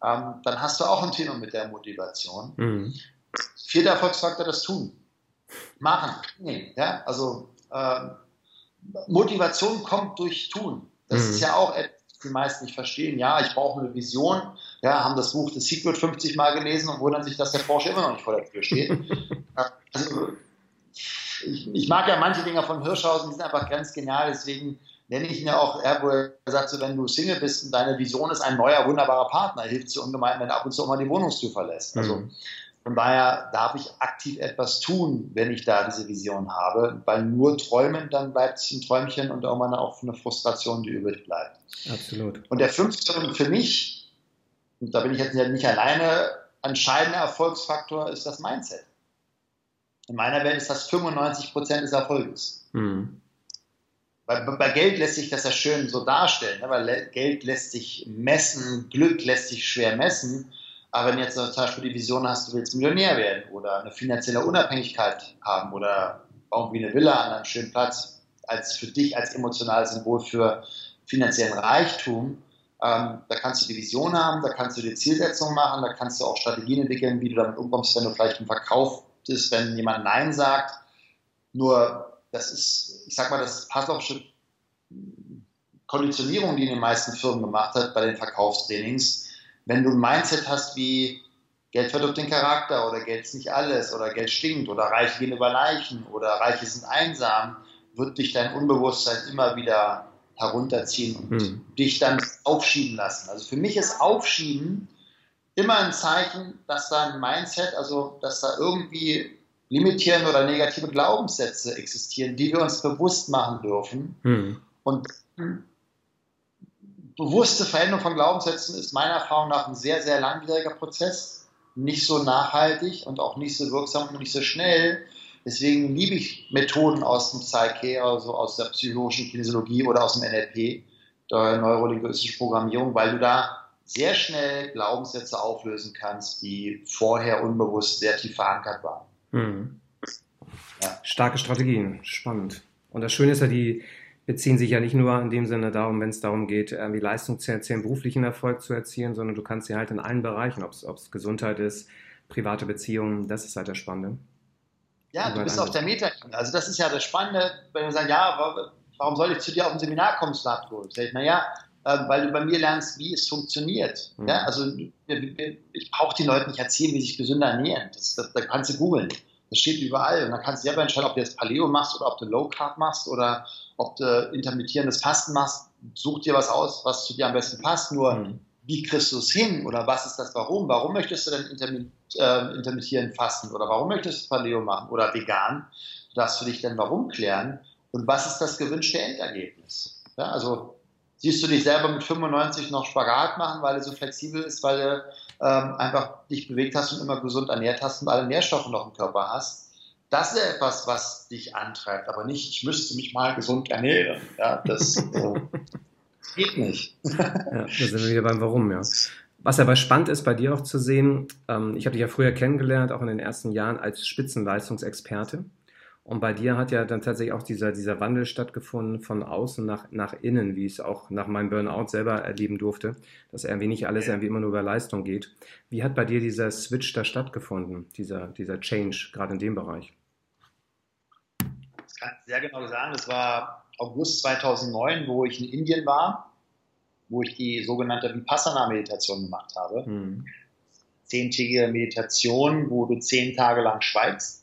ähm, dann hast du auch ein Thema mit der Motivation. Mhm. Vierter Erfolgsfaktor, das Tun. Machen. Nee, ja, also äh, Motivation kommt durch Tun. Das mhm. ist ja auch etwas, die meisten nicht verstehen. Ja, ich brauche eine Vision. Ja, haben das Buch The Secret 50 Mal gelesen und wundern sich, dass der Porsche immer noch nicht vor der Tür steht. also, ich, ich, mag ja manche Dinge von Hirschhausen, die sind einfach ganz genial. Deswegen nenne ich ihn ja auch, er, wo er sagt, so, wenn du Single bist und deine Vision ist ein neuer, wunderbarer Partner, hilft dir ungemein, wenn du ab und zu auch mal die Wohnungstür verlässt. Also mhm. von daher darf ich aktiv etwas tun, wenn ich da diese Vision habe, weil nur träumen, dann bleibt es ein Träumchen und irgendwann auch eine Frustration, die übrig bleibt. Absolut. Und der fünfte für mich, und da bin ich jetzt nicht alleine, entscheidender Erfolgsfaktor ist das Mindset. In meiner Welt ist das 95 Prozent des Erfolges. Mhm. Bei, bei, Geld lässt sich das ja schön so darstellen, ne? weil Geld lässt sich messen, Glück lässt sich schwer messen. Aber wenn jetzt zum Beispiel die Vision hast, du willst Millionär werden oder eine finanzielle Unabhängigkeit haben oder irgendwie eine Villa an einem schönen Platz, als für dich als emotionales Symbol für finanziellen Reichtum, ähm, da kannst du die Vision haben, da kannst du die Zielsetzung machen, da kannst du auch Strategien entwickeln, wie du damit umkommst, wenn du vielleicht einen Verkauf bist, wenn jemand Nein sagt. Nur das ist, ich sag mal, das Pavlovsche Konditionierung, die in den meisten Firmen gemacht hat bei den Verkaufstrainings. Wenn du ein Mindset hast wie Geld verdirbt den Charakter oder Geld ist nicht alles oder Geld stinkt oder Reiche gehen über Leichen oder Reiche sind einsam, wird dich dein Unbewusstsein immer wieder herunterziehen und hm. dich dann aufschieben lassen. Also für mich ist Aufschieben immer ein Zeichen, dass da ein Mindset, also dass da irgendwie limitierende oder negative Glaubenssätze existieren, die wir uns bewusst machen dürfen. Hm. Und bewusste Veränderung von Glaubenssätzen ist meiner Erfahrung nach ein sehr, sehr langwieriger Prozess, nicht so nachhaltig und auch nicht so wirksam und nicht so schnell. Deswegen liebe ich Methoden aus dem Psyche, also aus der psychologischen Kinesiologie oder aus dem NLP, der neurolinguistischen Programmierung, weil du da sehr schnell Glaubenssätze auflösen kannst, die vorher unbewusst sehr tief verankert waren. Mhm. Ja. Starke Strategien, spannend. Und das Schöne ist ja, die beziehen sich ja nicht nur in dem Sinne darum, wenn es darum geht, irgendwie Leistung zu erzielen, beruflichen Erfolg zu erzielen, sondern du kannst sie halt in allen Bereichen, ob es Gesundheit ist, private Beziehungen, das ist halt das Spannende. Ja, du bist auf der Meta. Also das ist ja das Spannende, wenn wir sagen, ja, warum soll ich zu dir auf ein Seminar kommen, Slatko? Sag ich, naja, weil du bei mir lernst, wie es funktioniert. Mhm. Ja, also ich brauche den Leuten nicht erzählen, wie sich gesünder ernähren. Das, das, da kannst du googeln. Das steht überall. Und dann kannst du selber entscheiden, ob du jetzt Paleo machst oder ob du Low Carb machst oder ob du intermittierendes Fasten machst. Such dir was aus, was zu dir am besten passt. Nur mhm. wie kriegst du es hin oder was ist das Warum? Warum möchtest du denn intermitt, äh, intermittierend fasten oder warum möchtest du Paleo machen oder vegan? Du darfst für dich dann Warum klären und was ist das gewünschte Endergebnis? Ja, also siehst du dich selber mit 95 noch Spagat machen, weil er so flexibel ist, weil du ähm, einfach dich bewegt hast und immer gesund ernährt hast und alle Nährstoffe noch im Körper hast. Das ist etwas, was dich antreibt, aber nicht, ich müsste mich mal gesund ernähren. Ja, das äh, geht nicht. ja, da sind wir wieder beim Warum, ja. Was aber spannend ist, bei dir auch zu sehen, ähm, ich habe dich ja früher kennengelernt, auch in den ersten Jahren als Spitzenleistungsexperte. Und bei dir hat ja dann tatsächlich auch dieser, dieser Wandel stattgefunden von außen nach, nach innen, wie ich es auch nach meinem Burnout selber erleben durfte, dass irgendwie nicht alles irgendwie immer nur über Leistung geht. Wie hat bei dir dieser Switch da stattgefunden, dieser, dieser Change, gerade in dem Bereich? Das kann ich sehr genau sagen. Das war August 2009, wo ich in Indien war, wo ich die sogenannte Vipassana-Meditation gemacht habe. Hm. Zehntägige Meditation, wo du zehn Tage lang schweigst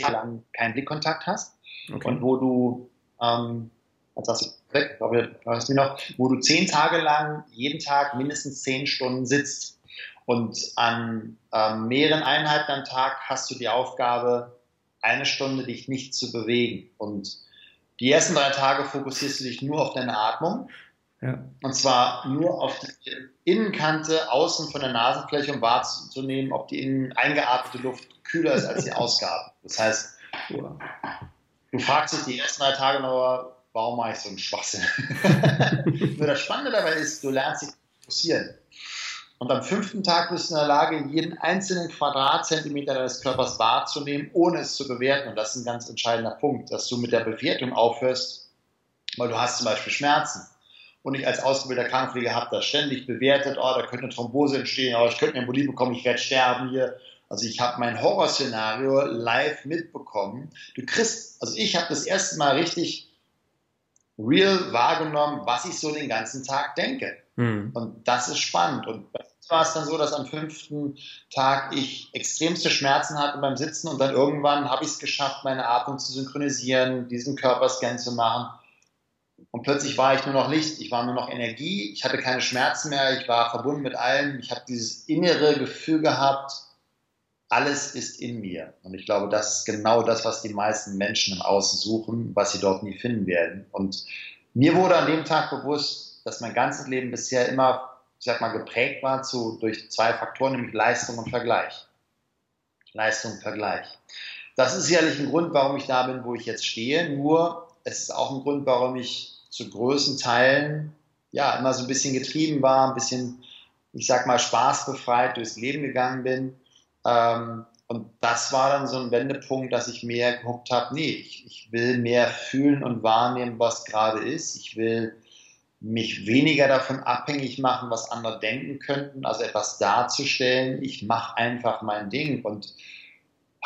lang keinen Blickkontakt hast okay. und wo du, ähm, jetzt hast du weg, glaube ich, noch, wo du zehn Tage lang jeden Tag mindestens zehn Stunden sitzt. Und an ähm, mehreren Einheiten am Tag hast du die Aufgabe, eine Stunde dich nicht zu bewegen. Und die ersten drei Tage fokussierst du dich nur auf deine Atmung. Ja. Und zwar nur auf die Innenkante außen von der Nasenfläche, um wahrzunehmen, ob die innen eingeatmete Luft kühler ist als die Ausgabe. Das heißt, du fragst dich die ersten drei Tage noch, warum mache ich so einen Schwachsinn? nur das Spannende dabei ist, du lernst dich fokussieren. Und am fünften Tag bist du in der Lage, jeden einzelnen Quadratzentimeter deines Körpers wahrzunehmen, ohne es zu bewerten. Und das ist ein ganz entscheidender Punkt, dass du mit der Bewertung aufhörst, weil du hast zum Beispiel Schmerzen. Und ich als ausgebildeter Krankenpfleger habe das ständig bewertet, oh, da könnte eine Thrombose entstehen, oh, ich könnte eine Embolie bekommen, ich werde sterben hier. Also ich habe mein Horrorszenario live mitbekommen. Du kriegst, also ich habe das erste Mal richtig real wahrgenommen, was ich so den ganzen Tag denke. Mhm. Und das ist spannend. Und war es dann so, dass am fünften Tag ich extremste Schmerzen hatte beim Sitzen und dann irgendwann habe ich es geschafft, meine Atmung zu synchronisieren, diesen Körperscan zu machen. Und plötzlich war ich nur noch Licht, ich war nur noch Energie, ich hatte keine Schmerzen mehr, ich war verbunden mit allem, ich habe dieses innere Gefühl gehabt, alles ist in mir. Und ich glaube, das ist genau das, was die meisten Menschen im Außen suchen, was sie dort nie finden werden. Und mir wurde an dem Tag bewusst, dass mein ganzes Leben bisher immer, ich sag mal, geprägt war zu, durch zwei Faktoren, nämlich Leistung und Vergleich. Leistung und Vergleich. Das ist sicherlich ein Grund, warum ich da bin, wo ich jetzt stehe. Nur, es ist auch ein Grund, warum ich zu größten Teilen ja immer so ein bisschen getrieben war, ein bisschen, ich sag mal, spaßbefreit durchs Leben gegangen bin ähm, und das war dann so ein Wendepunkt, dass ich mehr geguckt habe, nee, ich, ich will mehr fühlen und wahrnehmen, was gerade ist. Ich will mich weniger davon abhängig machen, was andere denken könnten, also etwas darzustellen. Ich mache einfach mein Ding und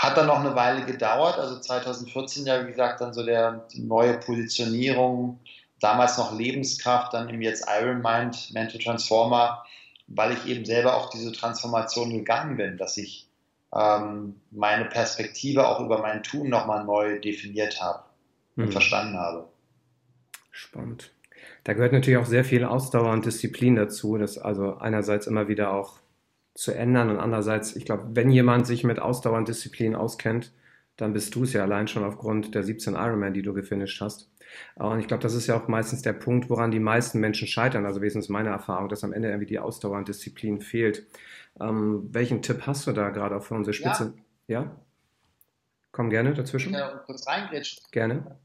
hat dann noch eine Weile gedauert, also 2014 ja, wie gesagt, dann so der neue Positionierung, damals noch Lebenskraft, dann im jetzt Iron Mind, Mental Transformer, weil ich eben selber auch diese Transformation gegangen bin, dass ich ähm, meine Perspektive auch über mein Tun nochmal neu definiert habe und mhm. verstanden habe. Spannend. Da gehört natürlich auch sehr viel Ausdauer und Disziplin dazu, das also einerseits immer wieder auch zu ändern und andererseits, ich glaube, wenn jemand sich mit Ausdauer und Disziplin auskennt, dann bist du es ja allein schon aufgrund der 17 Ironman, die du gefinisht hast. Und ich glaube, das ist ja auch meistens der Punkt, woran die meisten Menschen scheitern. Also wenigstens meine Erfahrung, dass am Ende irgendwie die Ausdauer und Disziplin fehlt. Ähm, welchen Tipp hast du da gerade auch für unsere Spitze? Ja? ja? Komm gerne dazwischen. Ja, kurz reingrätschen. Gerne.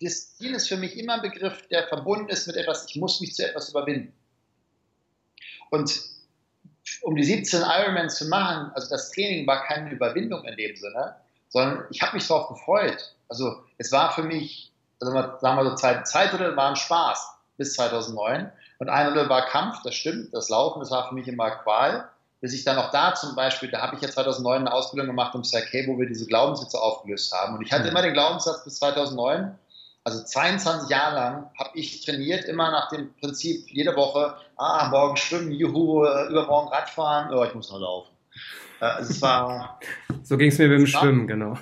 Disziplin ist für mich immer ein Begriff, der verbunden ist mit etwas, ich muss mich zu etwas überwinden. Und um die 17 Ironman zu machen, also das Training war keine Überwindung in dem Sinne, sondern ich habe mich darauf gefreut. Also es war für mich, also sagen wir so, zwei, zwei Drittel waren Spaß bis 2009 und ein Drittel war Kampf, das stimmt, das Laufen, das war für mich immer Qual. Bis ich dann auch da zum Beispiel, da habe ich ja 2009 eine Ausbildung gemacht im Cirque, wo wir diese Glaubenssätze aufgelöst haben. Und ich hatte mhm. immer den Glaubenssatz bis 2009, also 22 Jahre lang habe ich trainiert, immer nach dem Prinzip, jede Woche, ah, morgen schwimmen, juhu, übermorgen Radfahren, oh, ich muss noch laufen. Äh, also es war, so ging es mir beim Schwimmen, genau.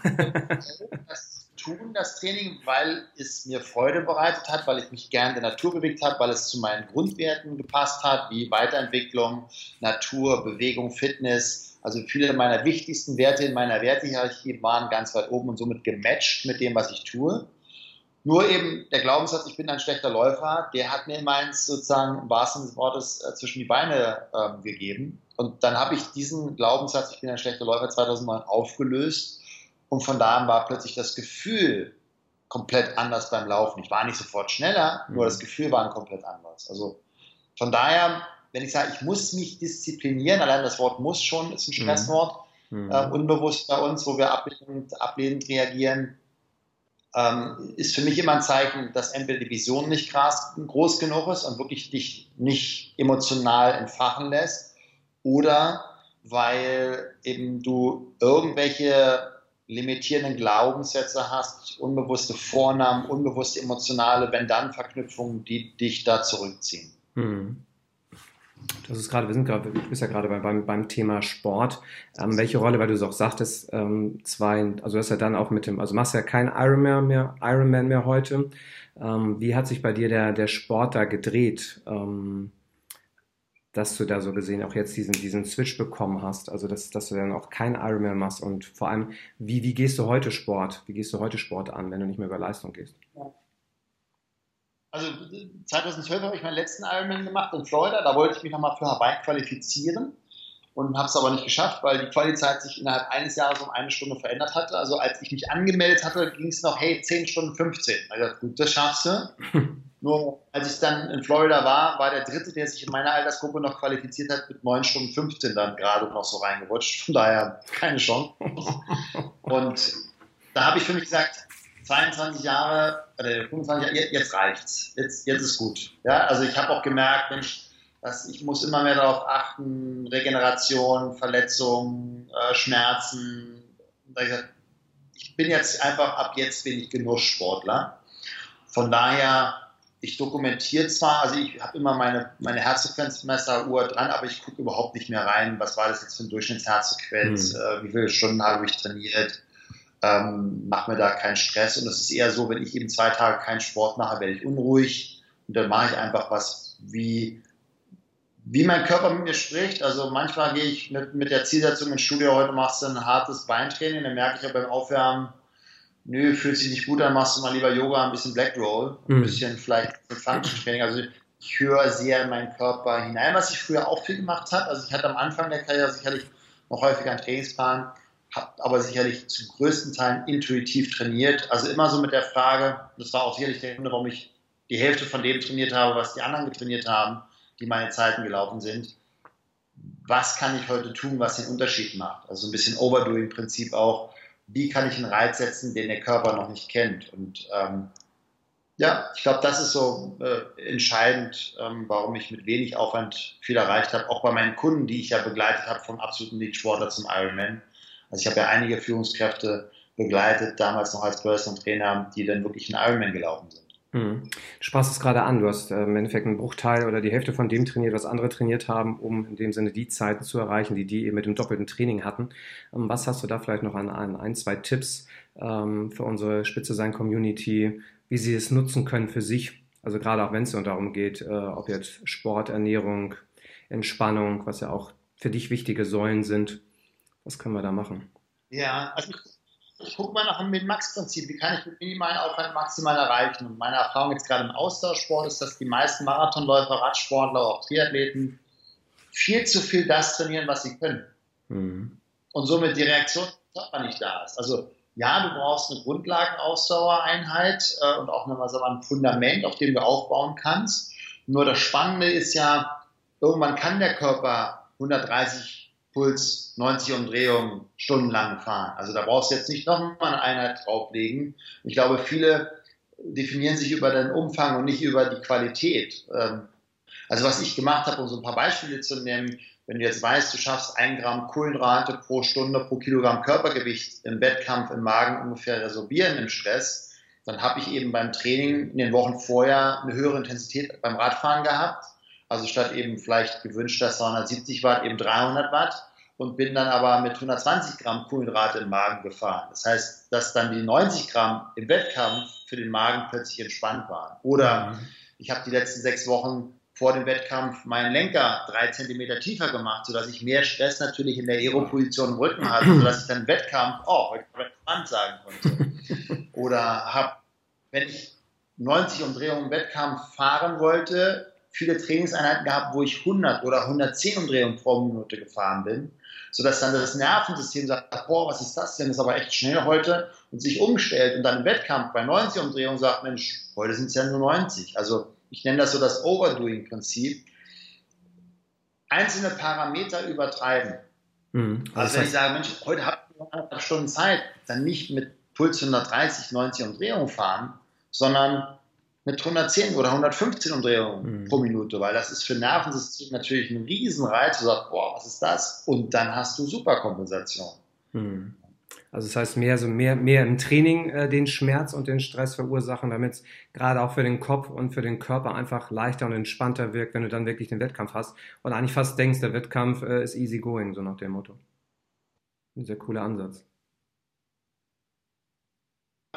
das tun, das Training, weil es mir Freude bereitet hat, weil ich mich gern in der Natur bewegt habe, weil es zu meinen Grundwerten gepasst hat, wie Weiterentwicklung, Natur, Bewegung, Fitness. Also viele meiner wichtigsten Werte in meiner Wertehierarchie waren ganz weit oben und somit gematcht mit dem, was ich tue. Nur eben der Glaubenssatz, ich bin ein schlechter Läufer, der hat mir meins sozusagen im wahrsten Sinne des Wortes äh, zwischen die Beine ähm, gegeben. Und dann habe ich diesen Glaubenssatz, ich bin ein schlechter Läufer, 2009 aufgelöst. Und von da an war plötzlich das Gefühl komplett anders beim Laufen. Ich war nicht sofort schneller, nur mhm. das Gefühl war komplett anders. Also von daher, wenn ich sage, ich muss mich disziplinieren, allein das Wort muss schon ist ein mhm. Stresswort, mhm. äh, unbewusst bei uns, wo wir ablehnend, ablehnend reagieren ähm, ist für mich immer ein Zeichen, dass entweder die Vision nicht groß genug ist und wirklich dich nicht emotional entfachen lässt oder weil eben du irgendwelche limitierenden Glaubenssätze hast, unbewusste Vornamen, unbewusste emotionale Wenn-Dann-Verknüpfungen, die dich da zurückziehen. Hm. Das ist gerade, wir sind gerade, du bist ja gerade beim, beim Thema Sport. Ähm, welche Rolle, weil du es auch sagtest, ähm, zwei, also du hast ja dann auch mit dem, also machst ja kein Ironman mehr, Ironman mehr heute. Ähm, wie hat sich bei dir der, der Sport da gedreht, ähm, dass du da so gesehen auch jetzt diesen, diesen Switch bekommen hast? Also, dass, dass du dann auch kein Ironman machst und vor allem, wie, wie gehst du heute Sport? Wie gehst du heute Sport an, wenn du nicht mehr über Leistung gehst? Ja. Also 2012 habe ich meinen letzten Ironman gemacht in Florida. Da wollte ich mich nochmal für Hawaii qualifizieren und habe es aber nicht geschafft, weil die Qualizeit sich innerhalb eines Jahres um eine Stunde verändert hatte. Also als ich mich angemeldet hatte, ging es noch, hey, 10 Stunden 15. Also gut, das schaffst du. Nur als ich dann in Florida war, war der dritte, der sich in meiner Altersgruppe noch qualifiziert hat, mit 9 Stunden 15 dann gerade noch so reingerutscht. Von daher keine Chance. Und da habe ich für mich gesagt, 22 Jahre oder 25 Jahre, jetzt reicht's. Jetzt, jetzt ist gut. Ja, also ich habe auch gemerkt, Mensch, dass ich muss immer mehr darauf achten, Regeneration, Verletzungen, äh, Schmerzen. Ich bin jetzt einfach, ab jetzt bin ich Genusssportler. Von daher, ich dokumentiere zwar, also ich habe immer meine, meine Herzfrequenzmesseruhr dran, aber ich gucke überhaupt nicht mehr rein, was war das jetzt für ein Durchschnittsherzfrequenz, mhm. äh, wie viele Stunden habe ich trainiert, ähm, mache mir da keinen Stress. Und es ist eher so, wenn ich eben zwei Tage keinen Sport mache, werde ich unruhig und dann mache ich einfach was, wie, wie mein Körper mit mir spricht. Also manchmal gehe ich mit, mit der Zielsetzung ins Studio, heute machst du ein hartes Beintraining, dann merke ich ja beim Aufwärmen, nö, fühlt sich nicht gut an, machst du mal lieber Yoga, ein bisschen Black Roll, ein mhm. bisschen vielleicht Function Training. Also ich höre sehr in meinen Körper hinein, was ich früher auch viel gemacht habe. Also ich hatte am Anfang der Karriere sicherlich noch häufiger einen Trainingsplan, aber sicherlich zu größten Teilen intuitiv trainiert. Also immer so mit der Frage, das war auch sicherlich der Grund, warum ich die Hälfte von dem trainiert habe, was die anderen getrainiert haben, die meine Zeiten gelaufen sind. Was kann ich heute tun, was den Unterschied macht? Also ein bisschen Overdoing-Prinzip auch. Wie kann ich einen Reiz setzen, den der Körper noch nicht kennt? Und ähm, ja, ich glaube, das ist so äh, entscheidend, ähm, warum ich mit wenig Aufwand viel erreicht habe. Auch bei meinen Kunden, die ich ja begleitet habe, vom absoluten Lead-Sportler zum Ironman also ich habe ja einige Führungskräfte begleitet, damals noch als Personal Trainer, die dann wirklich einen Ironman gelaufen sind. Mhm. Du sprachst es gerade an, du hast äh, im Endeffekt einen Bruchteil oder die Hälfte von dem trainiert, was andere trainiert haben, um in dem Sinne die Zeiten zu erreichen, die die eben mit dem doppelten Training hatten. Ähm, was hast du da vielleicht noch an, an ein, zwei Tipps ähm, für unsere Spitze sein Community, wie sie es nutzen können für sich? Also gerade auch wenn es darum geht, äh, ob jetzt Sport, Ernährung, Entspannung, was ja auch für dich wichtige Säulen sind. Was können wir da machen? Ja, also ich, gucke mal nach dem Min-Max-Prinzip. Wie kann ich mit minimalen Aufwand maximal erreichen? Und meine Erfahrung jetzt gerade im Austauschsport ist, dass die meisten Marathonläufer, Radsportler, auch Triathleten viel zu viel das trainieren, was sie können. Mhm. Und somit die Reaktion nicht da ist. Also ja, du brauchst eine Grundlagenausdauereinheit äh, und auch nochmal so ein Fundament, auf dem du aufbauen kannst. Nur das Spannende ist ja, irgendwann kann der Körper 130 Puls 90 Umdrehungen stundenlang fahren. Also da brauchst du jetzt nicht nochmal eine Einheit drauflegen. Ich glaube, viele definieren sich über den Umfang und nicht über die Qualität. Ähm, also was ich gemacht habe, um so ein paar Beispiele zu nehmen, wenn du jetzt weißt, du schaffst ein Gramm Kohlenhydrate pro Stunde pro Kilogramm Körpergewicht im Wettkampf im Magen ungefähr resorbieren im Stress, dann habe ich eben beim Training in den Wochen vorher eine höhere Intensität beim Radfahren gehabt also statt eben vielleicht gewünschter 270 Watt eben 300 Watt und bin dann aber mit 120 Gramm Kohlenhydrate im Magen gefahren. Das heißt, dass dann die 90 Gramm im Wettkampf für den Magen plötzlich entspannt waren. Oder mhm. ich habe die letzten sechs Wochen vor dem Wettkampf meinen Lenker drei Zentimeter tiefer gemacht, sodass ich mehr Stress natürlich in der Aeroposition im Rücken hatte, sodass ich dann im Wettkampf, oh, heute entspannt sagen konnte. Oder habe, wenn ich 90 Umdrehungen im Wettkampf fahren wollte, viele Trainingseinheiten gehabt, wo ich 100 oder 110 Umdrehungen pro Minute gefahren bin, sodass dann das Nervensystem sagt, boah, was ist das denn, das ist aber echt schnell heute und sich umstellt und dann im Wettkampf bei 90 Umdrehungen sagt, Mensch, heute sind es ja nur 90. Also ich nenne das so das Overdoing-Prinzip. Einzelne Parameter übertreiben. Mhm. Also, also wenn ich sage, Mensch, heute habe ich noch anderthalb Stunden Zeit, dann nicht mit Puls 130, 90 Umdrehungen fahren, sondern mit 110 oder 115 Umdrehungen mhm. pro Minute, weil das ist für Nervensystem natürlich ein Riesenreiz. Du sagst, boah, was ist das? Und dann hast du Superkompensation. Mhm. Also das heißt mehr so mehr mehr im Training äh, den Schmerz und den Stress verursachen, damit es gerade auch für den Kopf und für den Körper einfach leichter und entspannter wirkt, wenn du dann wirklich den Wettkampf hast und eigentlich fast denkst, der Wettkampf äh, ist easy going, so nach dem Motto. Ein sehr cooler Ansatz.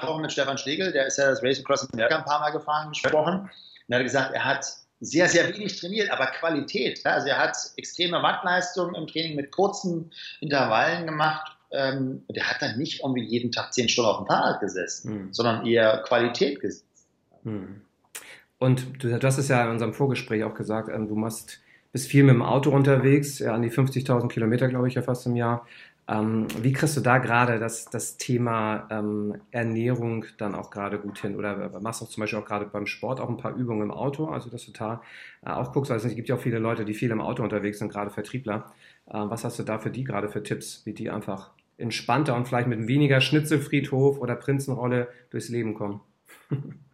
Auch mit Stefan Schlegel, der ist ja das Race Across America ein paar Mal gefahren, gesprochen. Und er hat gesagt, er hat sehr, sehr wenig trainiert, aber Qualität. Also er hat extreme Wattleistungen im Training mit kurzen Intervallen gemacht ähm, der hat dann nicht irgendwie jeden Tag zehn Stunden auf dem Fahrrad gesessen, hm. sondern eher Qualität gesetzt. Hm. Und du, du, hast es ja in unserem Vorgespräch auch gesagt, ähm, du machst, bist viel mit dem Auto unterwegs, ja, an die 50.000 Kilometer, glaube ich, ja fast im Jahr. Ähm, wie kriegst du da gerade das, das Thema ähm, Ernährung dann auch gerade gut hin? Oder machst du zum Beispiel auch gerade beim Sport auch ein paar Übungen im Auto, also dass du da äh, auch guckst, weil es gibt ja auch viele Leute, die viel im Auto unterwegs sind, gerade Vertriebler. Äh, was hast du da für die gerade für Tipps, wie die einfach entspannter und vielleicht mit weniger Schnitzelfriedhof oder Prinzenrolle durchs Leben kommen?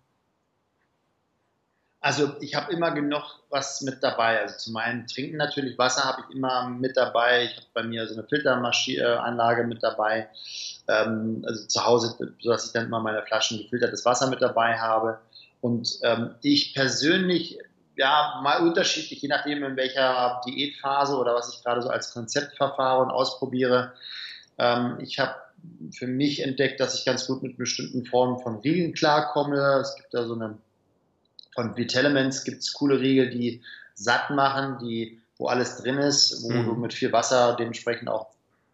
Also ich habe immer genug was mit dabei. Also zu meinem Trinken natürlich Wasser habe ich immer mit dabei. Ich habe bei mir so eine Filteranlage mit dabei. Ähm, also zu Hause, sodass ich dann immer meine Flaschen gefiltertes Wasser mit dabei habe. Und ähm, ich persönlich, ja, mal unterschiedlich, je nachdem in welcher Diätphase oder was ich gerade so als Konzeptverfahren ausprobiere, ähm, ich habe für mich entdeckt, dass ich ganz gut mit bestimmten Formen von Riegeln klarkomme. Es gibt da so eine, von Vitalements gibt es coole Riegel, die satt machen, die, wo alles drin ist, wo mhm. du mit viel Wasser dementsprechend auch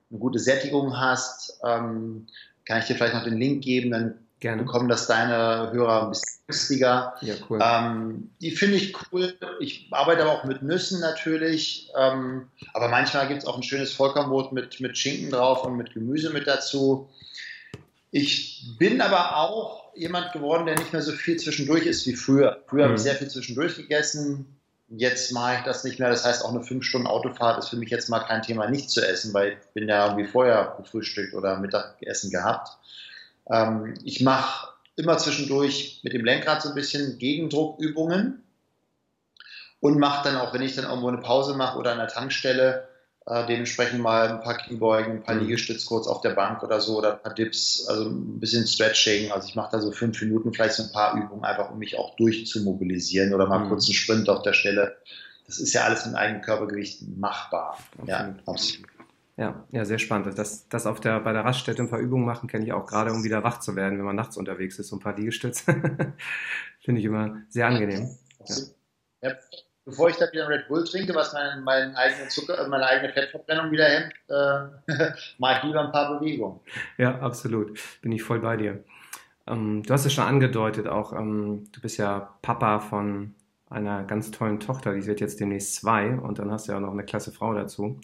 eine gute Sättigung hast. Ähm, kann ich dir vielleicht noch den Link geben, dann Gerne. bekommen das deine Hörer ein bisschen günstiger. Ja, cool. Ähm, die finde ich cool. Ich arbeite aber auch mit Nüssen natürlich. Ähm, aber manchmal gibt es auch ein schönes Vollkornbrot mit, mit Schinken drauf und mit Gemüse mit dazu. Ich bin aber auch jemand geworden, der nicht mehr so viel zwischendurch ist wie früher. Früher mhm. habe ich sehr viel zwischendurch gegessen. Jetzt mache ich das nicht mehr. Das heißt, auch eine 5 Stunden Autofahrt ist für mich jetzt mal kein Thema, nicht zu essen, weil ich bin ja irgendwie vorher gefrühstückt oder Mittagessen gehabt. Ähm, ich mache immer zwischendurch mit dem Lenkrad so ein bisschen Gegendruckübungen und mache dann auch, wenn ich dann irgendwo eine Pause mache oder an der Tankstelle, äh, dementsprechend mal ein paar Kniebeugen, ein paar mhm. Liegestütz kurz auf der Bank oder so oder ein paar Dips, also ein bisschen Stretching. Also ich mache da so fünf Minuten vielleicht so ein paar Übungen einfach, um mich auch durchzumobilisieren oder mal mhm. kurz einen Sprint auf der Stelle. Das ist ja alles mit eigenem Körpergewicht machbar. Absolut. Ja, absolut. Ja, ja, sehr spannend. Das, das auf der, bei der Raststätte ein paar Übungen machen, kenne ich auch gerade, um wieder wach zu werden, wenn man nachts unterwegs ist. So ein paar Liegestütze. Finde ich immer sehr angenehm. Ja. Ja, bevor ich da wieder Red Bull trinke, was meinen mein eigene Zucker, meine eigene Fettverbrennung wieder hemmt, äh, mache ich lieber ein paar Bewegungen. Ja, absolut. Bin ich voll bei dir. Ähm, du hast es schon angedeutet, auch ähm, du bist ja Papa von einer ganz tollen Tochter, die wird jetzt demnächst zwei und dann hast du ja auch noch eine klasse Frau dazu.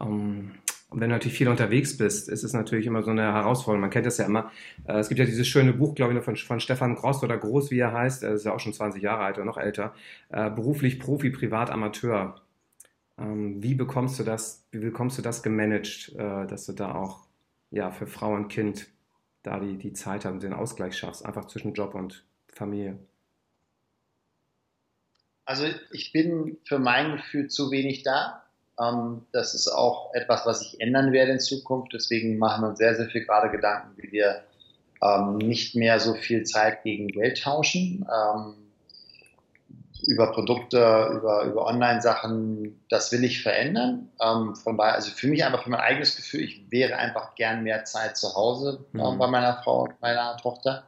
Ähm, und wenn du natürlich viel unterwegs bist, ist es natürlich immer so eine Herausforderung. Man kennt das ja immer. Äh, es gibt ja dieses schöne Buch, glaube ich, von, von Stefan Gross oder Groß, wie er heißt. Er ist ja auch schon 20 Jahre alt oder noch älter. Äh, beruflich Profi, privat Amateur. Ähm, wie bekommst du das, wie bekommst du das gemanagt, äh, dass du da auch ja, für Frau und Kind da die, die Zeit und den Ausgleich schaffst, einfach zwischen Job und Familie? Also ich bin für mein Gefühl zu wenig da. Ähm, das ist auch etwas, was sich ändern werde in Zukunft. Deswegen machen wir uns sehr, sehr viel gerade Gedanken, wie wir ähm, nicht mehr so viel Zeit gegen Geld tauschen. Ähm, über Produkte, über, über Online-Sachen, das will ich verändern. Von daher, also für mich einfach für mein eigenes Gefühl, ich wäre einfach gern mehr Zeit zu Hause mhm. bei meiner Frau und meiner Tochter.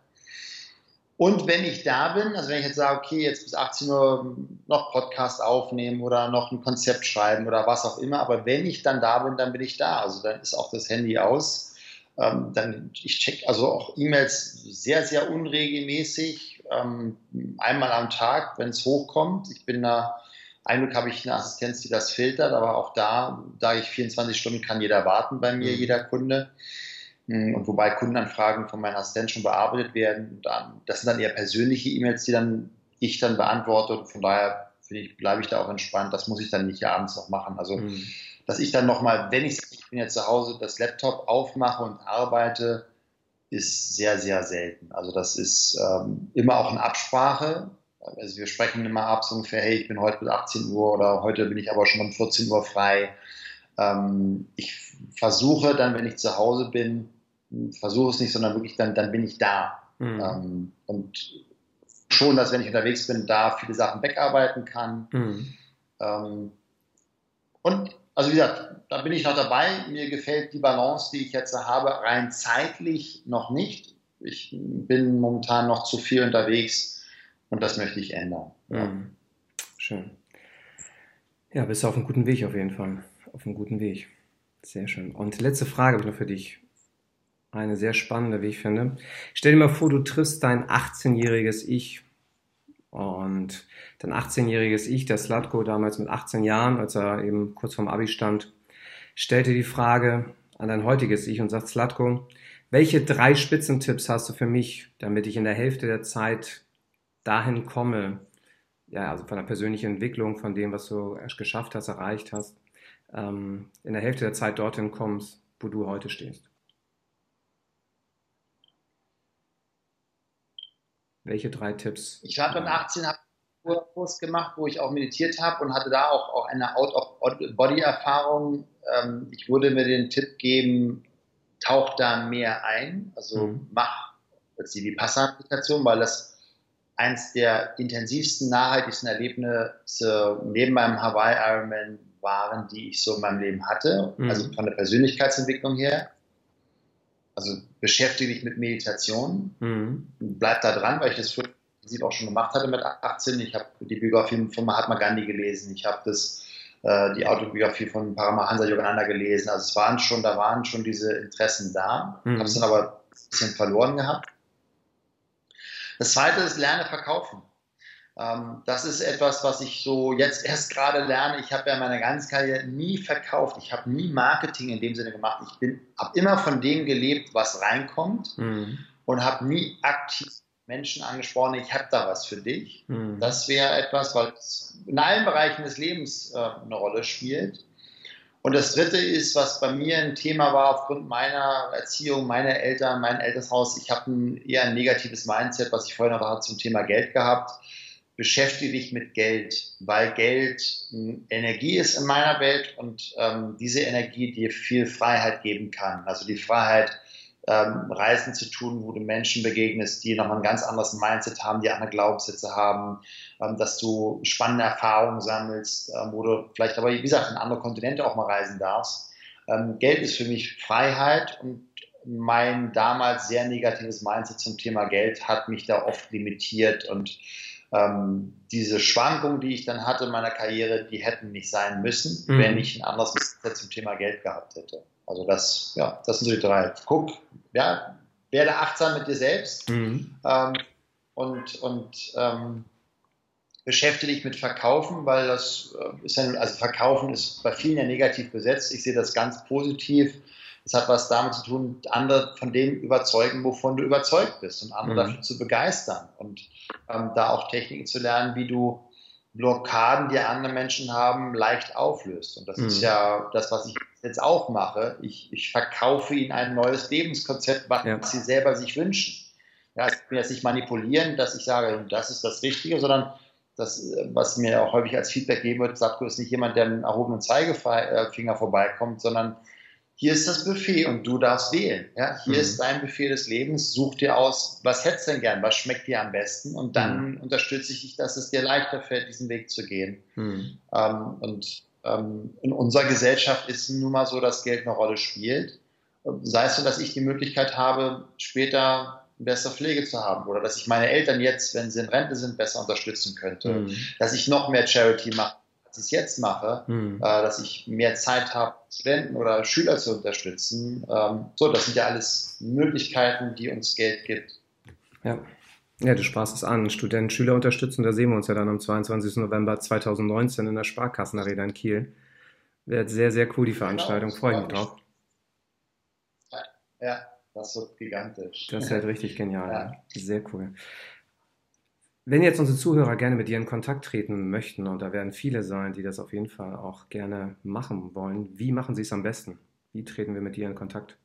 Und wenn ich da bin, also wenn ich jetzt sage, okay, jetzt bis 18 Uhr noch Podcast aufnehmen oder noch ein Konzept schreiben oder was auch immer, aber wenn ich dann da bin, dann bin ich da. Also dann ist auch das Handy aus. Ähm, dann ich check also auch E-Mails sehr, sehr unregelmäßig, ähm, einmal am Tag, wenn es hochkommt. Ich bin da, eigentlich habe ich eine Assistenz, die das filtert, aber auch da, da ich 24 Stunden kann jeder warten bei mir, mhm. jeder Kunde. Hm, und wobei Kundenanfragen von meinem Assistent schon bearbeitet werden. das sind dann eher persönliche E-Mails, die dann ich dann beantworte. Und von daher ich, bleibe ich da auch entspannt. Das muss ich dann nicht abends noch machen. Also, mhm. dass ich dann nochmal, wenn ich, ich bin jetzt zu Hause, das Laptop aufmache und arbeite, ist sehr, sehr selten. Also, das ist ähm, immer auch eine Absprache. Also, wir sprechen immer ab, so ungefähr, hey, ich bin heute bis 18 Uhr oder heute bin ich aber schon um 14 Uhr frei. Ähm, ich versuche dann, wenn ich zu Hause bin, versuche es nicht, sondern wirklich dann, dann bin ich da. Mhm. Ähm, und schon, dass wenn ich unterwegs bin, da viele Sachen wegarbeiten kann. Mhm. Ähm, und also wie gesagt, da bin ich noch dabei. Mir gefällt die Balance, die ich jetzt habe, rein zeitlich noch nicht. Ich bin momentan noch zu viel unterwegs und das möchte ich ändern. Ja. Mhm. Schön. Ja, bist du auf einem guten Weg auf jeden Fall. Auf einem guten Weg. Sehr schön. Und letzte Frage habe ich noch für dich. Eine sehr spannende, wie ich finde. Stell dir mal vor, du triffst dein 18-jähriges Ich. Und dein 18-jähriges Ich, der Slatko damals mit 18 Jahren, als er eben kurz vorm Abi stand, stellte die Frage an dein heutiges Ich und sagt, Slatko, welche drei Spitzentipps hast du für mich, damit ich in der Hälfte der Zeit dahin komme, ja, also von der persönlichen Entwicklung, von dem, was du erst geschafft hast, erreicht hast, ähm, in der Hälfte der Zeit dorthin kommst, wo du heute stehst? Welche drei Tipps? Ich habe mit 18 Kurs gemacht, wo ich auch meditiert habe und hatte da auch, auch eine Out-of-Body-Erfahrung. Ähm, ich würde mir den Tipp geben, tauch da mehr ein, also mhm. mach jetzt die Vipassana-Meditation, weil das eins der intensivsten, nachhaltigsten Erlebnisse neben meinem Hawaii Ironman waren, die ich so in meinem Leben hatte, mhm. also von der Persönlichkeitsentwicklung her. Also beschäftige dich mit Meditation, mhm. bleib da dran, weil ich das früher auch schon gemacht hatte mit 18. Ich habe die Biografie von Mahatma Gandhi gelesen, ich habe das äh, die Autobiografie von Paramahansa Yogananda gelesen. Also es waren schon, da waren schon diese Interessen da. Mhm. Habe es dann aber ein bisschen verloren gehabt. Das zweite ist Lerne verkaufen. Ähm, das ist etwas, was ich so jetzt erst gerade lerne. Ich habe ja meine ganze Karriere nie verkauft. Ich habe nie Marketing in dem Sinne gemacht. Ich habe immer von dem gelebt, was reinkommt mhm. und habe nie aktiv Menschen angesprochen, ich habe da was für dich. Mhm. Das wäre etwas, was in allen Bereichen des Lebens äh, eine Rolle spielt. Und das Dritte ist, was bei mir ein Thema war aufgrund meiner Erziehung, meiner Eltern, mein Elternhaus. Ich habe ein, eher ein negatives Mindset, was ich vorher noch hatte zum Thema Geld gehabt. Beschäftige dich mit Geld, weil Geld Energie ist in meiner Welt und ähm, diese Energie dir viel Freiheit geben kann. Also die Freiheit, ähm, Reisen zu tun, wo du Menschen begegnest, die nochmal ein ganz anderes Mindset haben, die andere Glaubenssätze haben, ähm, dass du spannende Erfahrungen sammelst, ähm, wo du vielleicht aber, wie gesagt, in andere Kontinente auch mal reisen darfst. Ähm, Geld ist für mich Freiheit und mein damals sehr negatives Mindset zum Thema Geld hat mich da oft limitiert und ähm, diese Schwankungen, die ich dann hatte in meiner Karriere, die hätten nicht sein müssen, mhm. wenn ich ein anderes Mindset zum Thema Geld gehabt hätte. Also das, ja, das sind so die drei. Guck, ja, werde achtsam mit dir selbst mhm. ähm, und, und ähm, beschäftige dich mit Verkaufen, weil das äh, ist ja, also Verkaufen ist bei vielen ja negativ besetzt. Ich sehe das ganz positiv. Es hat was damit zu tun, andere von dem überzeugen, wovon du überzeugt bist und andere mhm. dafür zu begeistern und ähm, da auch Techniken zu lernen, wie du Blockaden, die andere Menschen haben, leicht auflöst. Und das mhm. ist ja das, was ich jetzt auch mache. Ich, ich verkaufe ihnen ein neues Lebenskonzept, was ja. sie selber sich wünschen. Ja, ich will jetzt nicht manipulieren, dass ich sage, das ist das Richtige, sondern das, was mir auch häufig als Feedback geben wird, Satko ist nicht jemand, der mit einem erhobenen Zeigefinger vorbeikommt, sondern hier ist das Buffet und du darfst wählen. Ja? Hier mhm. ist dein Buffet des Lebens, such dir aus, was hättest du denn gern, was schmeckt dir am besten und dann mhm. unterstütze ich dich, dass es dir leichter fällt, diesen Weg zu gehen. Mhm. Ähm, und ähm, in unserer Gesellschaft ist nun mal so, dass Geld eine Rolle spielt. Sei es so, dass ich die Möglichkeit habe, später bessere Pflege zu haben oder dass ich meine Eltern jetzt, wenn sie in Rente sind, besser unterstützen könnte, mhm. dass ich noch mehr Charity mache, ich es jetzt mache, mhm. äh, dass ich mehr Zeit habe, Studenten oder Schüler zu unterstützen. Ähm, so, das sind ja alles Möglichkeiten, die uns Geld gibt. Ja. Ja, du sprachst es an. Studenten, Schüler unterstützen, da sehen wir uns ja dann am 22. November 2019 in der Sparkassenarena in Kiel. Wird sehr, sehr cool, die Veranstaltung. Genau, Freue mich drauf. Ja, das wird gigantisch. Das ist halt richtig genial. Ja. Sehr cool. Wenn jetzt unsere Zuhörer gerne mit dir in Kontakt treten möchten, und da werden viele sein, die das auf jeden Fall auch gerne machen wollen, wie machen sie es am besten? Wie treten wir mit dir in Kontakt?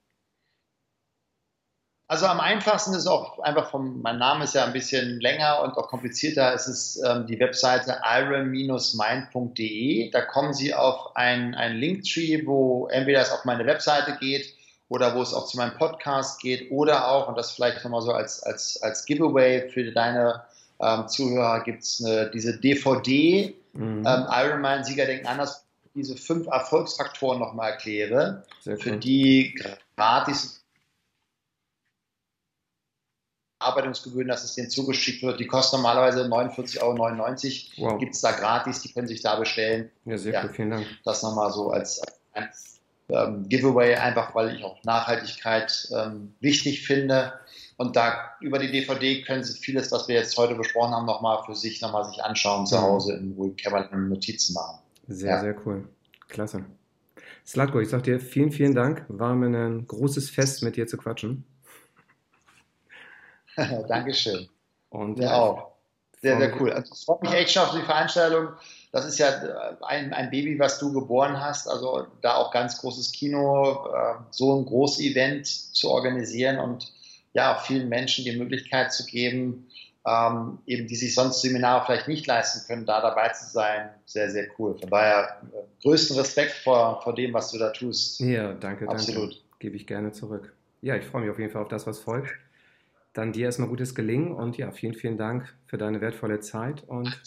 Also am einfachsten ist auch einfach vom, mein Name ist ja ein bisschen länger und auch komplizierter, es ist ähm, die Webseite iron-mind.de. Da kommen Sie auf ein, ein Linktree, wo entweder es auf meine Webseite geht oder wo es auch zu meinem Podcast geht oder auch, und das vielleicht nochmal so als, als, als Giveaway für deine ähm, Zuhörer, gibt es diese DVD, mhm. ähm, Ironman-Sieger denken anders, diese fünf Erfolgsfaktoren nochmal erkläre, Sehr für cool. die gratis Arbeitungsgebühren, dass es denen zugeschickt wird. Die kosten normalerweise 49,99 Euro. Wow. Gibt es da gratis, die können sich da bestellen. Ja, sehr ja, cool, vielen Dank. Das nochmal so als, als ähm, Giveaway, einfach weil ich auch Nachhaltigkeit ähm, wichtig finde. Und da über die DVD können Sie vieles, was wir jetzt heute besprochen haben, nochmal für sich nochmal sich anschauen, zu Hause in ruhigen Notizen machen. Sehr, ja. sehr cool. Klasse. Slatko, ich sag dir vielen, vielen Dank. War mir ein großes Fest, mit dir zu quatschen. Dankeschön. Und ja, auch. Sehr, sehr cool. Also, ich freue mich echt schon auf die Veranstaltung. Das ist ja ein, ein, Baby, was du geboren hast. Also da auch ganz großes Kino, äh, so ein großes Event zu organisieren und ja, auch vielen Menschen die Möglichkeit zu geben, ähm, eben die sich sonst Seminare vielleicht nicht leisten können, da dabei zu sein. Sehr, sehr cool. Von daher äh, größten Respekt vor, vor dem, was du da tust. Ja, danke, Absolut. danke. Gebe ich gerne zurück. Ja, ich freue mich auf jeden Fall auf das, was folgt. Dann dir erstmal gutes Gelingen und ja, vielen, vielen Dank für deine wertvolle Zeit und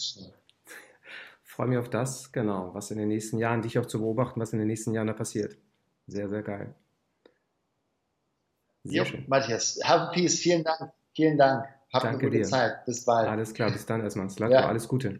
freue mich auf das, genau, was in den nächsten Jahren, dich auch zu beobachten, was in den nächsten Jahren da passiert. Sehr, sehr geil. Sehr jo, schön. Matthias, have peace, vielen Dank, vielen Dank. Habt Danke eine gute dir. Zeit. Bis bald. Alles klar, bis dann erstmal. Slatko, ja. alles Gute.